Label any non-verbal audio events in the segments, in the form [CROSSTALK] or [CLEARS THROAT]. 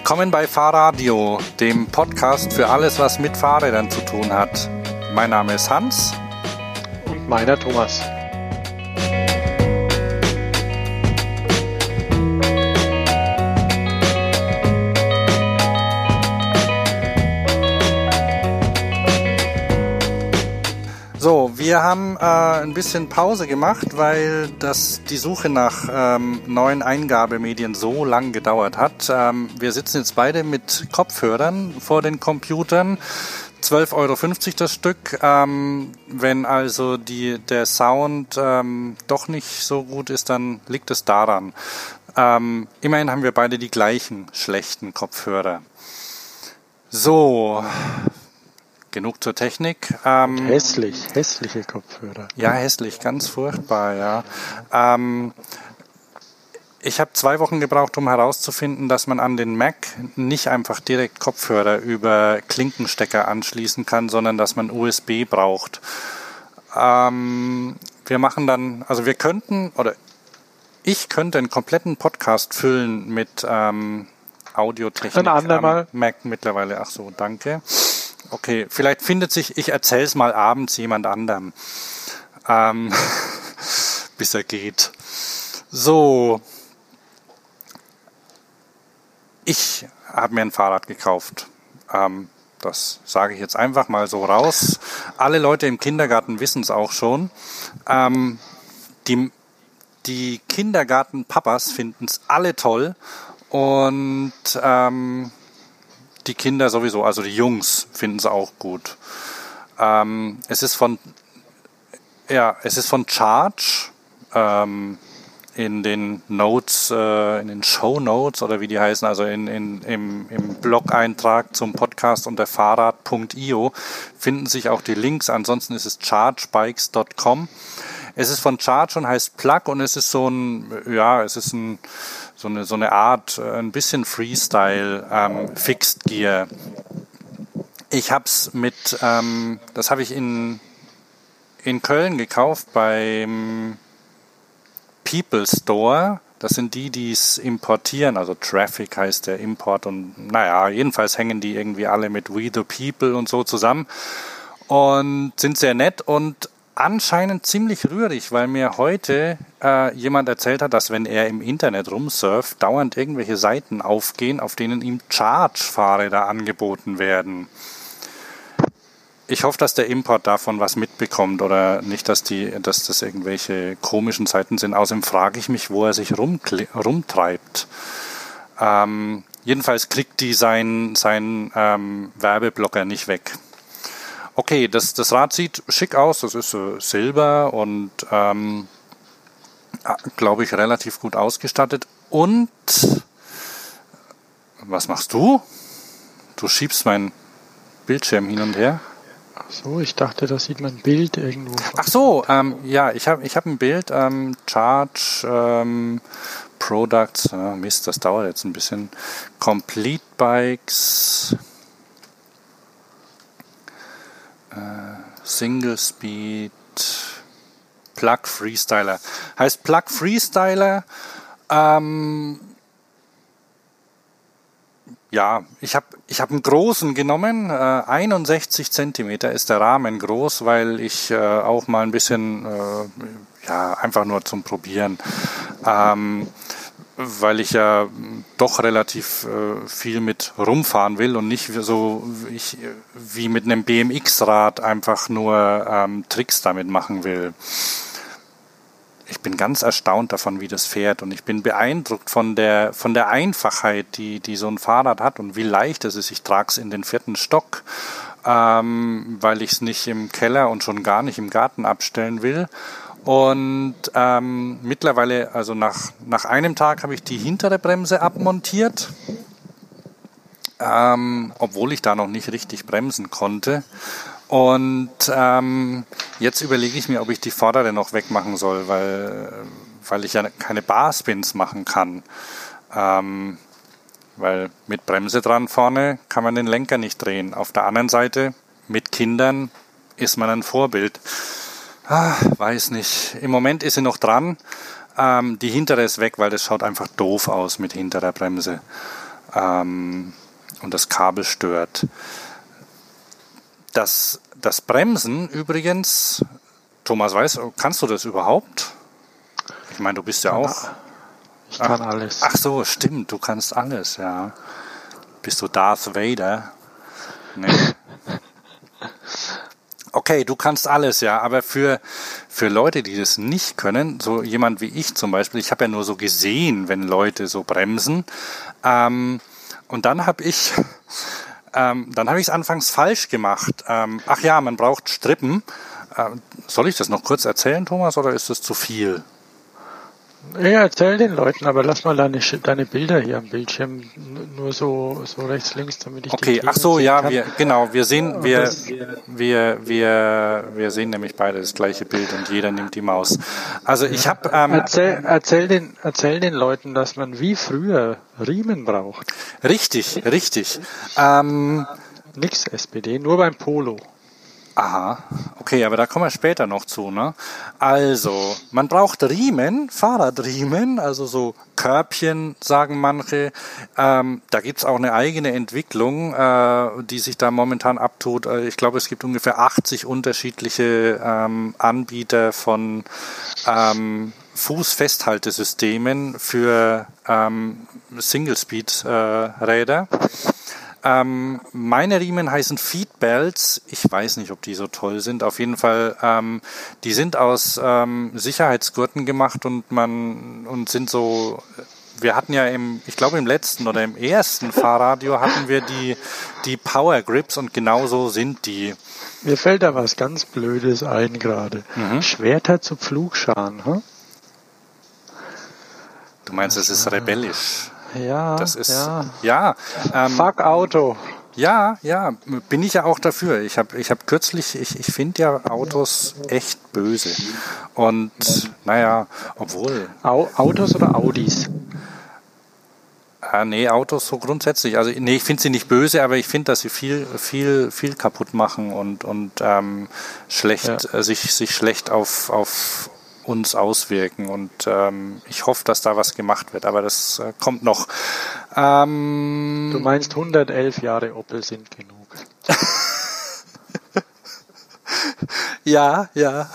Willkommen bei Fahrradio, dem Podcast für alles, was mit Fahrrädern zu tun hat. Mein Name ist Hans. Und meiner Thomas. Wir haben äh, ein bisschen Pause gemacht, weil das, die Suche nach ähm, neuen Eingabemedien so lang gedauert hat. Ähm, wir sitzen jetzt beide mit Kopfhörern vor den Computern. 12,50 Euro das Stück. Ähm, wenn also die, der Sound ähm, doch nicht so gut ist, dann liegt es daran. Ähm, immerhin haben wir beide die gleichen schlechten Kopfhörer. So, genug zur Technik. Ähm, hässlich, hässliche Kopfhörer. Ja, hässlich, ganz furchtbar, ja. Ähm, ich habe zwei Wochen gebraucht, um herauszufinden, dass man an den Mac nicht einfach direkt Kopfhörer über Klinkenstecker anschließen kann, sondern dass man USB braucht. Ähm, wir machen dann, also wir könnten, oder ich könnte einen kompletten Podcast füllen mit ähm, Audiotechnik Ein am Mac mittlerweile. Ach so, danke. Okay, vielleicht findet sich, ich erzähl's mal abends jemand anderem, ähm, [LAUGHS] bis er geht. So, ich habe mir ein Fahrrad gekauft. Ähm, das sage ich jetzt einfach mal so raus. Alle Leute im Kindergarten wissen es auch schon. Ähm, die, die Kindergartenpapas finden es alle toll und ähm, die Kinder sowieso, also die Jungs finden es auch gut. Ähm, es ist von ja, es ist von Charge ähm, in den Notes, äh, in den Show Notes oder wie die heißen, also in, in, im, im Blog-Eintrag zum Podcast unter fahrrad.io finden sich auch die Links. Ansonsten ist es chargebikes.com. Es ist von Charge und heißt Plug und es ist so ein, ja, es ist ein so eine, so eine Art, äh, ein bisschen Freestyle ähm, Fixed Gear. Ich habe es mit, ähm, das habe ich in, in Köln gekauft beim People Store. Das sind die, die es importieren, also Traffic heißt der Import und naja, jedenfalls hängen die irgendwie alle mit We the People und so zusammen und sind sehr nett und anscheinend ziemlich rührig, weil mir heute äh, jemand erzählt hat, dass wenn er im Internet rumsurft, dauernd irgendwelche Seiten aufgehen, auf denen ihm Charge-Fahrräder angeboten werden. Ich hoffe, dass der Import davon was mitbekommt oder nicht, dass, die, dass das irgendwelche komischen Seiten sind. Außerdem frage ich mich, wo er sich rumtreibt. Ähm, jedenfalls kriegt die sein, sein ähm, Werbeblocker nicht weg. Okay, das, das Rad sieht schick aus. Das ist äh, Silber und ähm, glaube ich relativ gut ausgestattet. Und was machst du? Du schiebst meinen Bildschirm hin und her. Ach so, ich dachte, da sieht man ein Bild irgendwo. Ach so, ähm, ja, ich habe ich hab ein Bild. Ähm, Charge ähm, Products. Oh, Mist, das dauert jetzt ein bisschen. Complete Bikes. Äh, Single Speed Plug Freestyler. Heißt Plug Freestyler, ähm, ja, ich habe ich hab einen großen genommen. Äh, 61 Zentimeter ist der Rahmen groß, weil ich äh, auch mal ein bisschen, äh, ja, einfach nur zum Probieren. Ähm, weil ich ja doch relativ äh, viel mit rumfahren will und nicht so ich, wie mit einem BMX-Rad einfach nur ähm, Tricks damit machen will. Ich bin ganz erstaunt davon, wie das fährt und ich bin beeindruckt von der, von der Einfachheit, die, die so ein Fahrrad hat und wie leicht es ist. Ich trage es in den vierten Stock, ähm, weil ich es nicht im Keller und schon gar nicht im Garten abstellen will und ähm, mittlerweile, also nach, nach einem Tag, habe ich die hintere Bremse abmontiert, ähm, obwohl ich da noch nicht richtig bremsen konnte. Und ähm, jetzt überlege ich mir, ob ich die vordere noch wegmachen soll, weil, weil ich ja keine Barspins machen kann. Ähm, weil mit Bremse dran vorne kann man den Lenker nicht drehen. Auf der anderen Seite, mit Kindern ist man ein Vorbild. Ah, weiß nicht. Im Moment ist sie noch dran. Ähm, die hintere ist weg, weil das schaut einfach doof aus mit hinterer Bremse. ähm, und das Kabel stört. Das, das Bremsen übrigens, Thomas weiß, kannst du das überhaupt? Ich meine, du bist ja auch. Ich kann ach, alles. Ach so, stimmt, du kannst alles, ja. Bist du Darth Vader? Nee. [LAUGHS] Okay, du kannst alles, ja, aber für, für Leute, die das nicht können, so jemand wie ich zum Beispiel, ich habe ja nur so gesehen, wenn Leute so bremsen. Ähm, und dann habe ich, ähm, es anfangs falsch gemacht. Ähm, ach ja, man braucht Strippen. Ähm, soll ich das noch kurz erzählen, Thomas, oder ist das zu viel? Ja, erzähl den Leuten, aber lass mal deine, deine Bilder hier am Bildschirm nur so, so rechts, links, damit ich Okay, ach so, ja, kann. wir, genau, wir sehen, wir, wir, wir, wir sehen nämlich beide das gleiche Bild und jeder nimmt die Maus. Also ich habe... Ähm, erzähl, erzähl, den, erzähl den Leuten, dass man wie früher Riemen braucht. Richtig, richtig. Ähm, Nix SPD, nur beim Polo. Aha, okay, aber da kommen wir später noch zu. Ne? Also, man braucht Riemen, Fahrradriemen, also so Körbchen, sagen manche. Ähm, da gibt's auch eine eigene Entwicklung, äh, die sich da momentan abtut. Äh, ich glaube, es gibt ungefähr 80 unterschiedliche ähm, Anbieter von ähm, Fußfesthaltesystemen für ähm, Single-Speed-Räder. Äh, ähm, meine Riemen heißen Feedbelts. Ich weiß nicht, ob die so toll sind. Auf jeden Fall, ähm, die sind aus ähm, Sicherheitsgurten gemacht und man und sind so. Wir hatten ja im, ich glaube im letzten oder im ersten Fahrradio hatten wir die die Power Grips und genauso sind die. Mir fällt da was ganz Blödes ein gerade. Mhm. Schwerter zu Pflugscharen, hm? Du meinst, es ist rebellisch. Ja, das ist ja. ja ähm, Fuck Auto. Ja, ja, bin ich ja auch dafür. Ich habe ich hab kürzlich, ich, ich finde ja Autos echt böse. Und naja, obwohl. Au Autos oder Audis? Ah, nee, Autos so grundsätzlich. Also nee, ich finde sie nicht böse, aber ich finde, dass sie viel, viel, viel kaputt machen und, und ähm, schlecht, ja. äh, sich, sich schlecht auf, auf uns auswirken. Und ähm, ich hoffe, dass da was gemacht wird, aber das äh, kommt noch. Ähm, du meinst 111 Jahre Opel sind genug. [LAUGHS] ja, ja.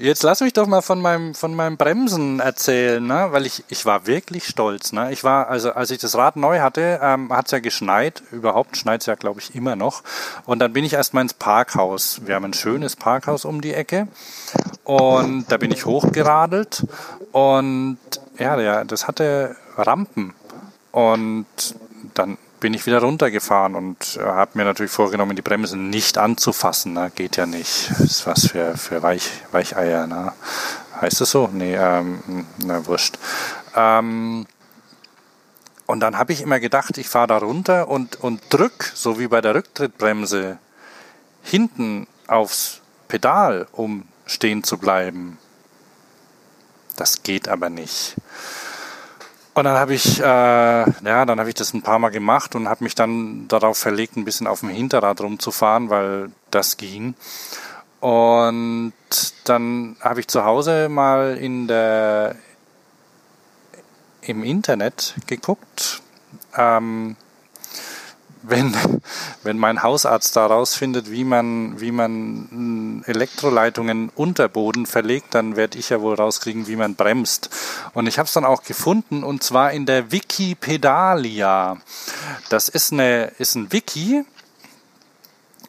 Jetzt lass mich doch mal von meinem, von meinem Bremsen erzählen, ne? weil ich, ich war wirklich stolz. Ne? Ich war, also als ich das Rad neu hatte, ähm, hat es ja geschneit. Überhaupt schneit es ja, glaube ich, immer noch. Und dann bin ich erstmal ins Parkhaus. Wir haben ein schönes Parkhaus um die Ecke. Und da bin ich hochgeradelt. Und ja, ja das hatte Rampen. Und dann bin ich wieder runtergefahren und äh, habe mir natürlich vorgenommen, die Bremsen nicht anzufassen. Ne? Geht ja nicht. Ist was für, für Weich, Weicheier. Ne? Heißt das so? Nee, ähm, na wurscht. Ähm, und dann habe ich immer gedacht, ich fahre da runter und, und drück, so wie bei der Rücktrittbremse, hinten aufs Pedal, um stehen zu bleiben. Das geht aber nicht. Und dann habe ich, äh, ja, dann habe ich das ein paar Mal gemacht und habe mich dann darauf verlegt, ein bisschen auf dem Hinterrad rumzufahren, weil das ging. Und dann habe ich zu Hause mal in der im Internet geguckt, ähm, wenn, wenn mein Hausarzt da rausfindet, wie man, wie man Elektroleitungen unter Boden verlegt, dann werde ich ja wohl rauskriegen, wie man bremst. Und ich habe es dann auch gefunden, und zwar in der Wikipedalia. Das ist, eine, ist ein Wiki,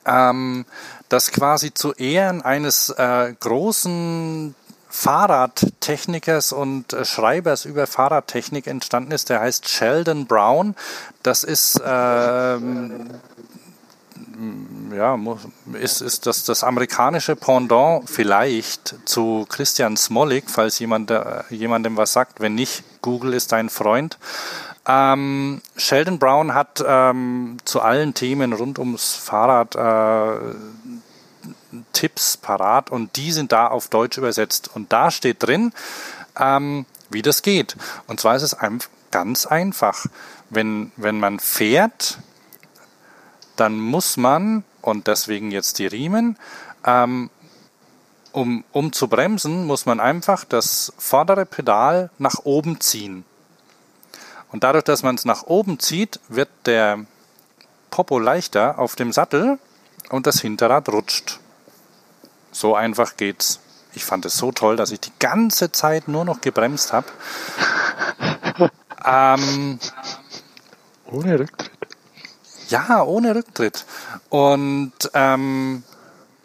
ähm, das quasi zu Ehren eines äh, großen Fahrradtechnikers und äh, Schreibers über Fahrradtechnik entstanden ist. Der heißt Sheldon Brown. Das ist ähm, ja, ist, ist das, das amerikanische Pendant vielleicht zu Christian Smolik, falls jemand, jemandem was sagt. Wenn nicht, Google ist dein Freund. Ähm, Sheldon Brown hat ähm, zu allen Themen rund ums Fahrrad äh, Tipps parat und die sind da auf Deutsch übersetzt. Und da steht drin, ähm, wie das geht. Und zwar ist es ganz einfach. Wenn, wenn man fährt, dann muss man, und deswegen jetzt die Riemen, ähm, um, um zu bremsen, muss man einfach das vordere Pedal nach oben ziehen. Und dadurch, dass man es nach oben zieht, wird der Popo leichter auf dem Sattel und das Hinterrad rutscht. So einfach geht's. Ich fand es so toll, dass ich die ganze Zeit nur noch gebremst habe. ähm, ohne Rücktritt. Ja, ohne Rücktritt. Und ähm,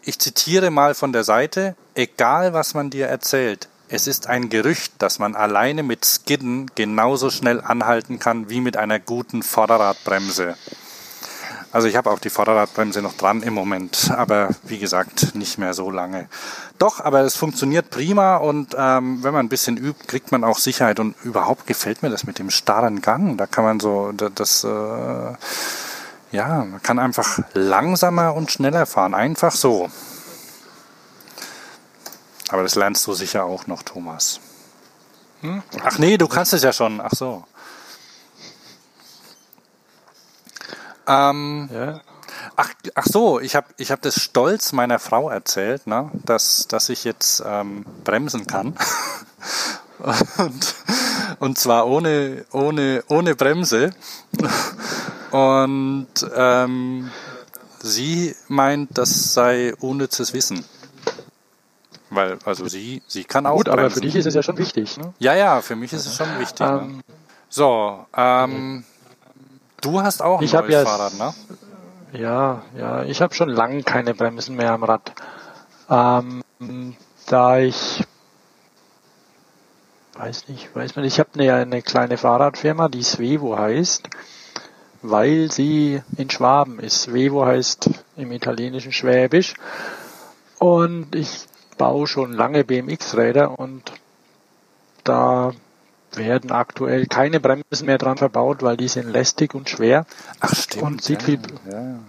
ich zitiere mal von der Seite, egal was man dir erzählt, es ist ein Gerücht, dass man alleine mit Skidden genauso schnell anhalten kann wie mit einer guten Vorderradbremse. Also ich habe auch die Vorderradbremse noch dran im Moment, aber wie gesagt, nicht mehr so lange. Doch, aber es funktioniert prima und ähm, wenn man ein bisschen übt, kriegt man auch Sicherheit und überhaupt gefällt mir das mit dem starren Gang. Da kann man so das, äh, ja, man kann einfach langsamer und schneller fahren, einfach so. Aber das lernst du sicher auch noch, Thomas. Hm? Ach nee, du kannst es ja schon. Ach so. Ähm, ja. ach, ach so, ich habe ich hab das stolz meiner Frau erzählt, ne, dass, dass ich jetzt ähm, bremsen kann. [LAUGHS] und, und zwar ohne, ohne, ohne Bremse. Und ähm, sie meint, das sei unnützes Wissen. Weil, also sie, sie kann auch. Gut, bremsen. aber für dich ist es ja schon wichtig. Ne? Ja, ja, für mich ist es schon wichtig. Ähm, ne? So, ähm, Du hast auch ein ich neues ja, Fahrrad, ne? Ja, ja, ich habe schon lange keine Bremsen mehr am Rad. Ähm, da ich weiß nicht, weiß man, ich habe eine, eine kleine Fahrradfirma, die Svevo heißt, weil sie in Schwaben ist. Svevo heißt im italienischen Schwäbisch. Und ich baue schon lange BMX-Räder und da werden aktuell keine Bremsen mehr dran verbaut, weil die sind lästig und schwer. Ach stimmt. Und sieht ja, viel, ja.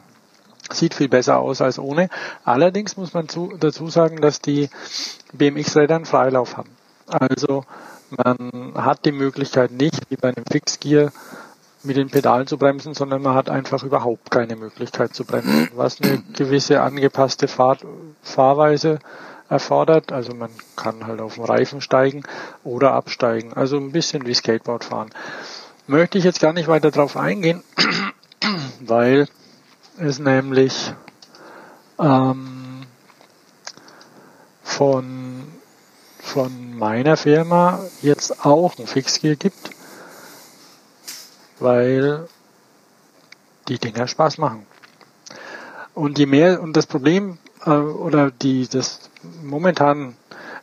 sieht viel besser aus als ohne. Allerdings muss man zu, dazu sagen, dass die BMX-Räder einen Freilauf haben. Also man hat die Möglichkeit nicht, wie bei einem Fixgear, mit den Pedalen zu bremsen, sondern man hat einfach überhaupt keine Möglichkeit zu bremsen, was eine gewisse angepasste Fahr Fahrweise erfordert. Also man kann halt auf den Reifen steigen oder absteigen. Also ein bisschen wie Skateboard fahren. Möchte ich jetzt gar nicht weiter drauf eingehen, [CLEARS THROAT] weil es nämlich ähm, von, von meiner Firma jetzt auch ein Fixgear gibt, weil die Dinger Spaß machen. Und je mehr, und das Problem äh, oder die, das momentan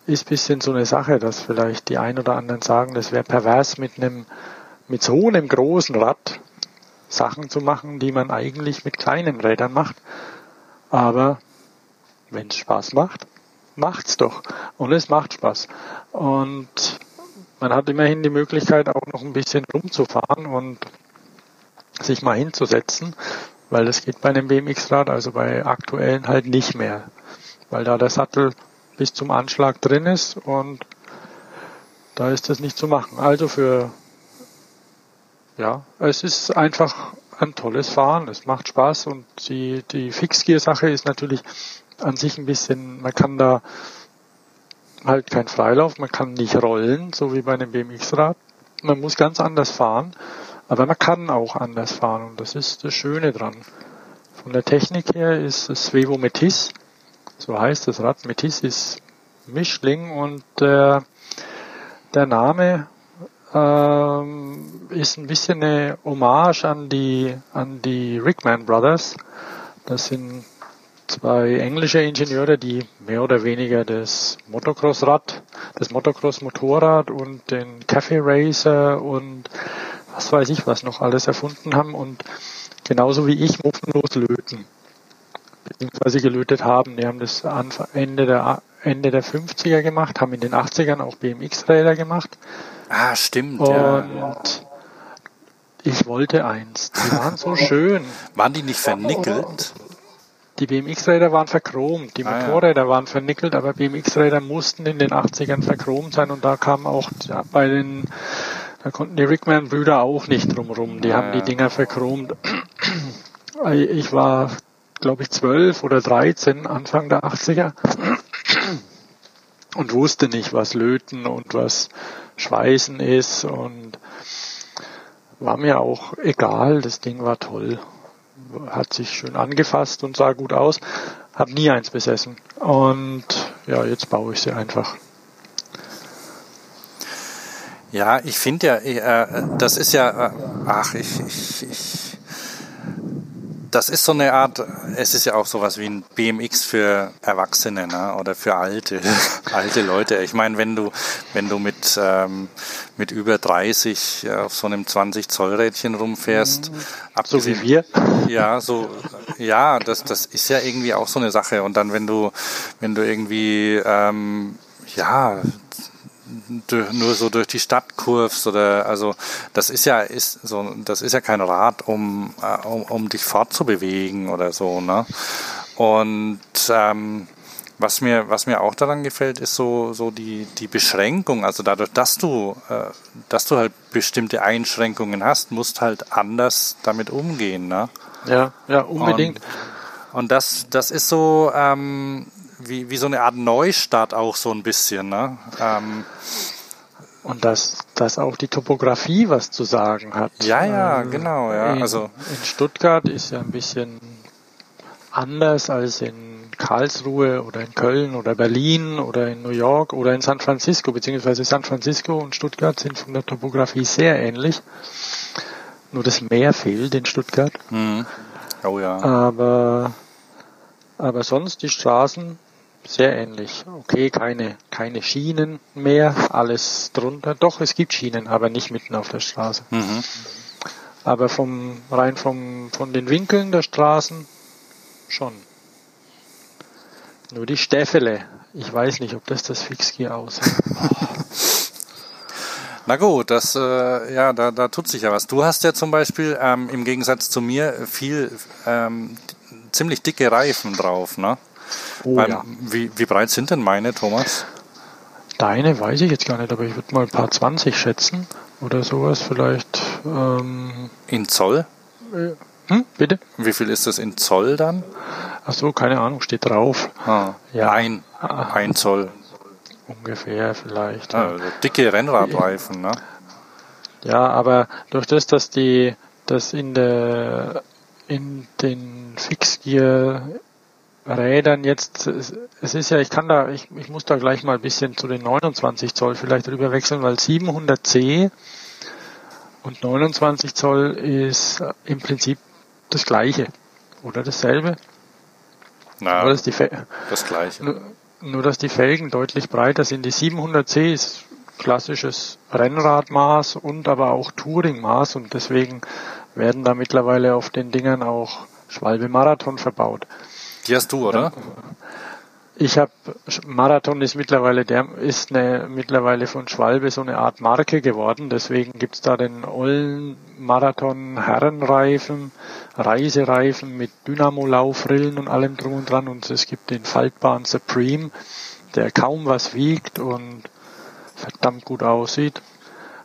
ist bisschen so eine Sache, dass vielleicht die ein oder anderen sagen, das wäre pervers mit einem, mit so einem großen Rad Sachen zu machen, die man eigentlich mit kleinen Rädern macht. Aber wenn es Spaß macht, macht's doch. Und es macht Spaß. Und man hat immerhin die Möglichkeit, auch noch ein bisschen rumzufahren und sich mal hinzusetzen, weil das geht bei einem BMX-Rad, also bei aktuellen halt nicht mehr weil da der Sattel bis zum Anschlag drin ist und da ist das nicht zu machen. Also für, ja, es ist einfach ein tolles Fahren, es macht Spaß und die, die Fixgear-Sache ist natürlich an sich ein bisschen, man kann da halt kein Freilauf, man kann nicht rollen, so wie bei einem BMX-Rad. Man muss ganz anders fahren, aber man kann auch anders fahren und das ist das Schöne dran. Von der Technik her ist es Svevo Metis so heißt das Rad. Metis ist Mischling und äh, der Name ähm, ist ein bisschen eine Hommage an die, an die Rickman Brothers. Das sind zwei englische Ingenieure, die mehr oder weniger das Motocross-Rad, das Motocross-Motorrad und den Cafe Racer und was weiß ich was noch alles erfunden haben und genauso wie ich muffenlos löten beziehungsweise gelötet haben. Die haben das Ende der, Ende der 50er gemacht, haben in den 80ern auch BMX-Räder gemacht. Ah, stimmt. Und ja. ich wollte eins. Die waren so schön. [LAUGHS] Waren die nicht vernickelt? Die BMX-Räder waren verchromt, die Motorräder ah, ja. waren vernickelt, aber BMX-Räder mussten in den 80ern verchromt sein und da kam auch bei den, da konnten die Rickman-Brüder auch nicht drumrum. Die ah, haben die Dinger verchromt. Ich war glaube ich, zwölf oder dreizehn, Anfang der 80er und wusste nicht, was Löten und was Schweißen ist und war mir auch egal, das Ding war toll. Hat sich schön angefasst und sah gut aus. Hab nie eins besessen. Und ja, jetzt baue ich sie einfach. Ja, ich finde ja, äh, das ist ja, äh, ach, ich, ich, ich, das ist so eine Art, es ist ja auch sowas wie ein BMX für Erwachsene ne? oder für alte, [LAUGHS] alte Leute. Ich meine, wenn du, wenn du mit, ähm, mit über 30 auf so einem 20 Zoll Rädchen rumfährst, mhm. so wie wir. Ja, so, ja, das, das ist ja irgendwie auch so eine Sache. Und dann, wenn du, wenn du irgendwie, ähm, ja, nur so durch die Stadt kurvst oder also das ist ja ist so das ist ja kein Rad um äh, um, um dich fortzubewegen oder so ne? Und ähm, was mir was mir auch daran gefällt ist so so die die Beschränkung. Also dadurch dass du äh, dass du halt bestimmte Einschränkungen hast musst halt anders damit umgehen ne? Ja ja unbedingt. Und, und das das ist so ähm, wie, wie so eine Art Neustart auch so ein bisschen. Ne? Ähm, und dass, dass auch die Topografie was zu sagen hat. Ja, ja, äh, genau. Ja. In, also in Stuttgart ist ja ein bisschen anders als in Karlsruhe oder in Köln oder Berlin oder in New York oder in San Francisco, beziehungsweise San Francisco und Stuttgart sind von der Topografie sehr ähnlich. Nur das Meer fehlt in Stuttgart. Mhm. Oh ja. Aber, aber sonst die Straßen sehr ähnlich. Okay, keine, keine Schienen mehr, alles drunter. Doch, es gibt Schienen, aber nicht mitten auf der Straße. Mhm. Aber vom, rein vom, von den Winkeln der Straßen schon. Nur die Stäffele. Ich weiß nicht, ob das das Fixgear aussieht. [LAUGHS] Na gut, das, äh, ja, da, da tut sich ja was. Du hast ja zum Beispiel ähm, im Gegensatz zu mir viel, ähm, ziemlich dicke Reifen drauf, ne? Oh, Weil, ja. wie, wie breit sind denn meine, Thomas? Deine weiß ich jetzt gar nicht, aber ich würde mal ein paar 20 schätzen oder sowas vielleicht. Ähm, in Zoll? Äh, hm, bitte? Wie viel ist das in Zoll dann? Ach so, keine Ahnung, steht drauf. Ah, ja. Ein, ein Zoll. Ungefähr vielleicht. Ah, also dicke Rennradreifen, ne? Ja, aber durch das, dass die, das in der, in den Fixgear Rädern jetzt, es ist ja, ich kann da, ich, ich muss da gleich mal ein bisschen zu den 29 Zoll vielleicht rüber wechseln, weil 700C und 29 Zoll ist im Prinzip das gleiche oder dasselbe. Na, nur, dass die das gleiche. Nur, nur, dass die Felgen deutlich breiter sind. Die 700C ist klassisches Rennradmaß und aber auch Touringmaß und deswegen werden da mittlerweile auf den Dingern auch Schwalbe Marathon verbaut. Die hast du, oder? Ich habe Marathon ist mittlerweile der ist eine mittlerweile von Schwalbe so eine Art Marke geworden. Deswegen gibt's da den Ollen Marathon Herrenreifen, Reisereifen mit Dynamo-Laufrillen und allem drum und dran. Und es gibt den faltbaren Supreme, der kaum was wiegt und verdammt gut aussieht.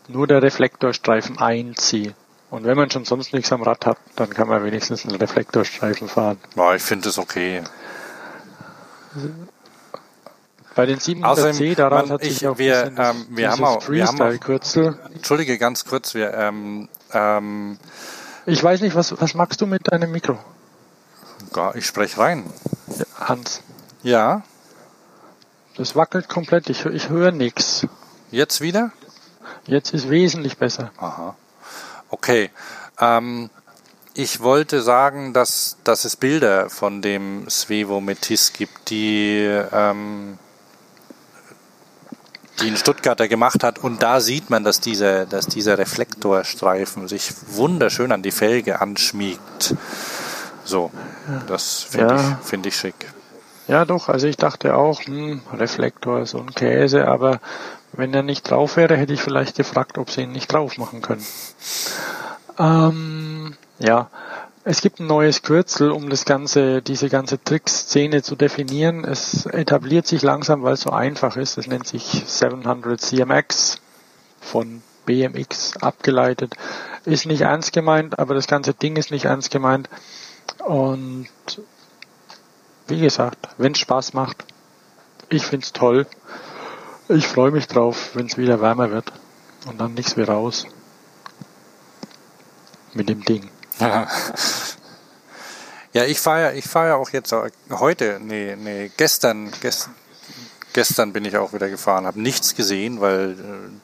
Nur der Reflektorstreifen einzieht. Und wenn man schon sonst nichts am Rad hat, dann kann man wenigstens einen Reflektorstreifen fahren. Ja, ich finde es okay. Bei den 700C, daran man, hat sich ich, auch wir, ähm, wir haben auch, wir haben auch, Kürzel. Entschuldige, ganz kurz, wir, ähm, ähm, ich weiß nicht, was, was magst du mit deinem Mikro? Ich spreche rein. Ja, Hans. Ja. Das wackelt komplett, ich, ich höre nichts. Jetzt wieder? Jetzt ist wesentlich besser. Aha. Okay. Ähm, ich wollte sagen, dass, dass es Bilder von dem Svevo Metis gibt, die, ähm, die ein Stuttgarter gemacht hat. Und da sieht man, dass dieser, dass dieser Reflektorstreifen sich wunderschön an die Felge anschmiegt. So, das finde ja. ich, find ich schick. Ja, doch. Also ich dachte auch, hm, Reflektor, so ein Käse, aber wenn er nicht drauf wäre, hätte ich vielleicht gefragt, ob sie ihn nicht drauf machen können. Ähm, ja, es gibt ein neues Kürzel, um das ganze, diese ganze Trickszene zu definieren. Es etabliert sich langsam, weil es so einfach ist. Es nennt sich 700 CMX von BMX abgeleitet. Ist nicht ernst gemeint, aber das ganze Ding ist nicht ernst gemeint. Und wie gesagt, wenn es Spaß macht, ich find's toll. Ich freue mich drauf, wenn es wieder wärmer wird und dann nichts wie raus. mit dem Ding. Ja, [LAUGHS] ja ich fahre ja, ich fahre ja auch jetzt heute, nee, nee, gestern, gestern, gestern bin ich auch wieder gefahren, habe nichts gesehen, weil äh,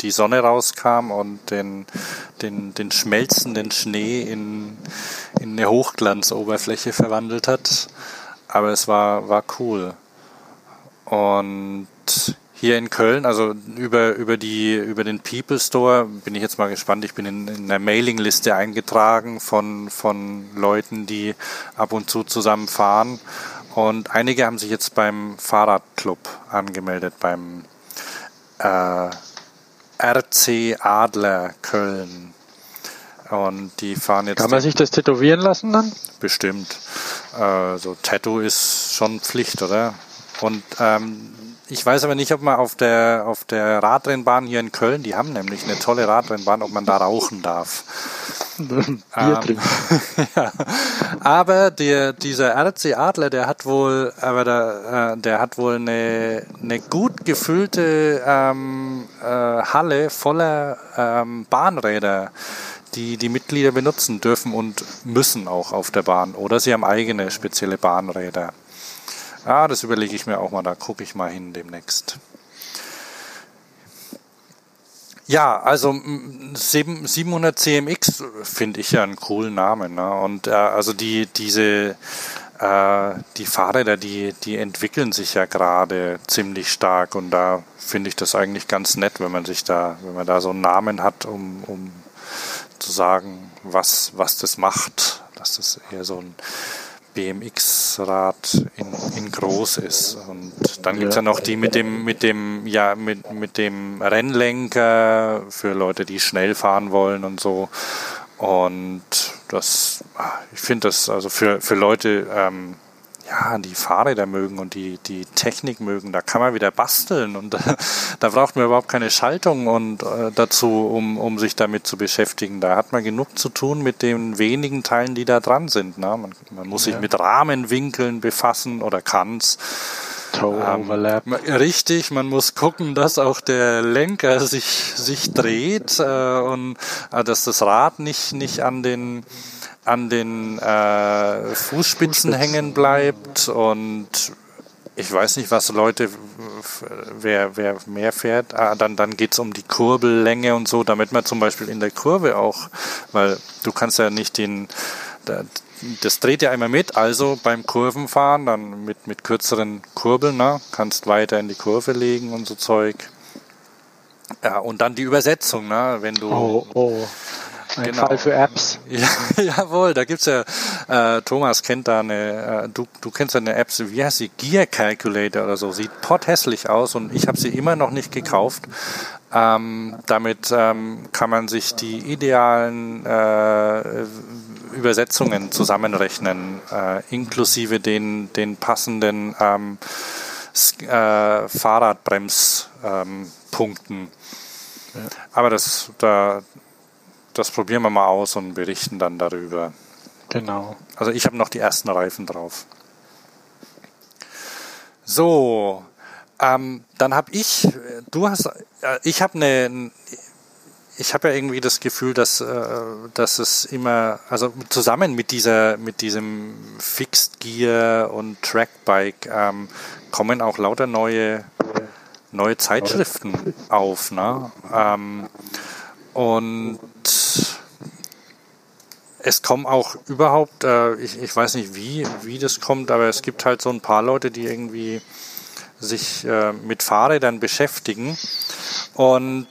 die Sonne rauskam und den, den, den schmelzenden Schnee in, in eine Hochglanzoberfläche verwandelt hat. Aber es war, war cool. Und hier in Köln, also über, über, die, über den People Store bin ich jetzt mal gespannt. Ich bin in, in einer Mailingliste eingetragen von, von Leuten, die ab und zu zusammen fahren. Und einige haben sich jetzt beim Fahrradclub angemeldet, beim äh, RC Adler Köln. Und die fahren jetzt. Kann man sich das tätowieren lassen dann? Bestimmt. Äh, so Tattoo ist schon Pflicht, oder? Und ähm, ich weiß aber nicht, ob man auf der, auf der Radrennbahn hier in Köln, die haben nämlich eine tolle Radrennbahn, ob man da rauchen darf. [LAUGHS] Bier ähm, [LAUGHS] ja. Aber der, dieser RC Adler, der hat wohl, aber der, äh, der hat wohl eine, eine gut gefüllte ähm, äh, Halle voller ähm, Bahnräder die die Mitglieder benutzen dürfen und müssen auch auf der Bahn. Oder sie haben eigene spezielle Bahnräder. Ah, das überlege ich mir auch mal, da gucke ich mal hin demnächst. Ja, also 700 CMX finde ich ja einen coolen Namen. Ne? Und äh, also die, diese, äh, die Fahrräder, die, die entwickeln sich ja gerade ziemlich stark und da finde ich das eigentlich ganz nett, wenn man sich da, wenn man da so einen Namen hat, um, um zu sagen, was, was das macht. Dass das eher so ein BMX-Rad in, in groß ist. Und dann gibt es ja. noch die mit dem, mit dem, ja, mit, mit dem Rennlenker für Leute, die schnell fahren wollen und so. Und das, ah, ich finde das also für, für Leute, ähm, ja, die Fahrräder mögen und die, die Technik mögen, da kann man wieder basteln und [LAUGHS] da braucht man überhaupt keine Schaltung und äh, dazu, um, um sich damit zu beschäftigen. Da hat man genug zu tun mit den wenigen Teilen, die da dran sind. Ne? Man, man muss sich mit Rahmenwinkeln befassen oder kann's. Toe ähm, Overlap. Richtig, man muss gucken, dass auch der Lenker sich, sich dreht äh, und äh, dass das Rad nicht, nicht an den an den äh, Fußspitzen hängen bleibt und ich weiß nicht, was Leute, wer, wer mehr fährt, ah, dann, dann geht's um die Kurbellänge und so, damit man zum Beispiel in der Kurve auch, weil du kannst ja nicht den, das dreht ja einmal mit, also beim Kurvenfahren dann mit, mit kürzeren Kurbeln, ne, kannst weiter in die Kurve legen und so Zeug. Ja, und dann die Übersetzung, ne, wenn du, oh, oh. Ein genau. Fall für Apps. [LAUGHS] Ja, jawohl, da gibt's ja, äh, Thomas kennt da eine, äh, du, du kennst ja eine App, wie heißt sie, Gear Calculator oder so, sieht potthässlich aus und ich habe sie immer noch nicht gekauft. Ähm, damit ähm, kann man sich die idealen äh, Übersetzungen zusammenrechnen, äh, inklusive den, den passenden ähm, äh, Fahrradbremspunkten. Ähm, ja. Aber das, da, das probieren wir mal aus und berichten dann darüber. Genau. Also ich habe noch die ersten Reifen drauf. So, ähm, dann habe ich, du hast, äh, ich habe eine, ich habe ja irgendwie das Gefühl, dass, äh, dass es immer, also zusammen mit dieser, mit diesem Fixed Gear und Trackbike ähm, kommen auch lauter neue, neue Zeitschriften auf, ne? Ähm, und es kommen auch überhaupt, äh, ich, ich weiß nicht wie, wie das kommt, aber es gibt halt so ein paar Leute, die irgendwie sich äh, mit Fahrrädern beschäftigen. Und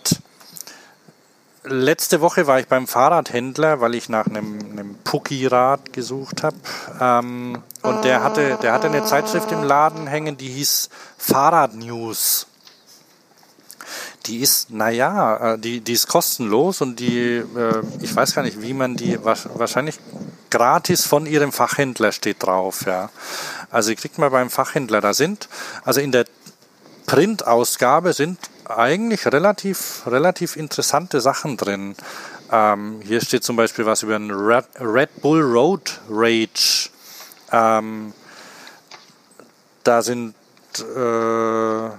letzte Woche war ich beim Fahrradhändler, weil ich nach einem, einem Pucki-Rad gesucht habe. Ähm, und der hatte, der hatte eine Zeitschrift im Laden hängen, die hieß Fahrrad News die ist, naja, äh, die, die ist kostenlos und die, äh, ich weiß gar nicht, wie man die, wahrscheinlich gratis von ihrem Fachhändler steht drauf, ja. Also die kriegt man beim Fachhändler, da sind, also in der Printausgabe sind eigentlich relativ, relativ interessante Sachen drin. Ähm, hier steht zum Beispiel was über einen Red, Red Bull Road Rage. Ähm, da sind äh,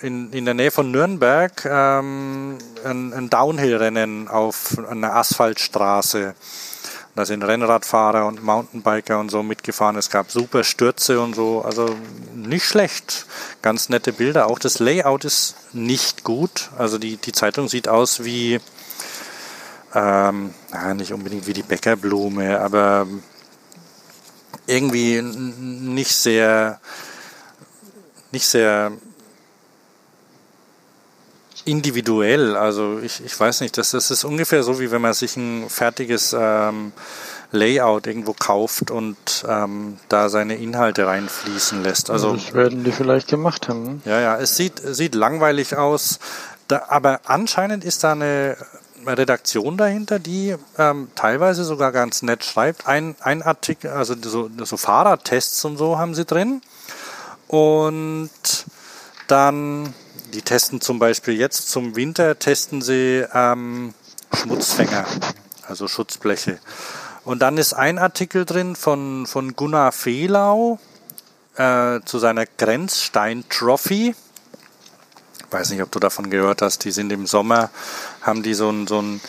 in, in der Nähe von Nürnberg ähm, ein, ein Downhill-Rennen auf einer Asphaltstraße. Da sind Rennradfahrer und Mountainbiker und so mitgefahren. Es gab super Stürze und so. Also nicht schlecht. Ganz nette Bilder. Auch das Layout ist nicht gut. Also die, die Zeitung sieht aus wie, ähm, na, nicht unbedingt wie die Bäckerblume, aber irgendwie nicht sehr, nicht sehr individuell. Also ich, ich weiß nicht, das, das ist ungefähr so, wie wenn man sich ein fertiges ähm, Layout irgendwo kauft und ähm, da seine Inhalte reinfließen lässt. Also das werden die vielleicht gemacht haben. Ne? Ja, ja, es sieht, sieht langweilig aus, da, aber anscheinend ist da eine Redaktion dahinter, die ähm, teilweise sogar ganz nett schreibt. Ein, ein Artikel, also so, so Fahrradtests und so haben sie drin. Und dann die testen zum Beispiel jetzt zum Winter, testen sie ähm, Schmutzfänger, also Schutzbleche. Und dann ist ein Artikel drin von, von Gunnar Fehlau äh, zu seiner Grenzstein-Trophy. Weiß nicht, ob du davon gehört hast. Die sind im Sommer, haben die so ein, so ein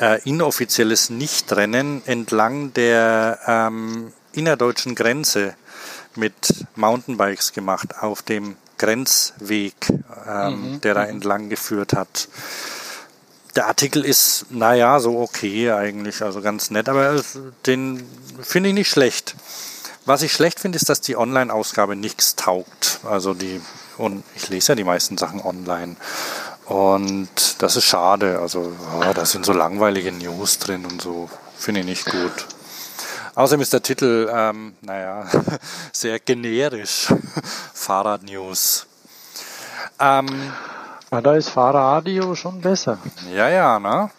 äh, inoffizielles Nichtrennen entlang der ähm, innerdeutschen Grenze mit Mountainbikes gemacht auf dem Grenzweg, ähm, mhm. der da entlang geführt hat. Der Artikel ist, naja, so okay eigentlich, also ganz nett, aber den finde ich nicht schlecht. Was ich schlecht finde, ist, dass die Online-Ausgabe nichts taugt. Also die, und ich lese ja die meisten Sachen online. Und das ist schade. Also, oh, da sind so langweilige News drin und so. Finde ich nicht gut. Außerdem ist der Titel, ähm, naja, [LAUGHS] sehr generisch. [LAUGHS] Fahrradnews. Ähm, ja, da ist Fahrradio schon besser. Ja, ja, ne?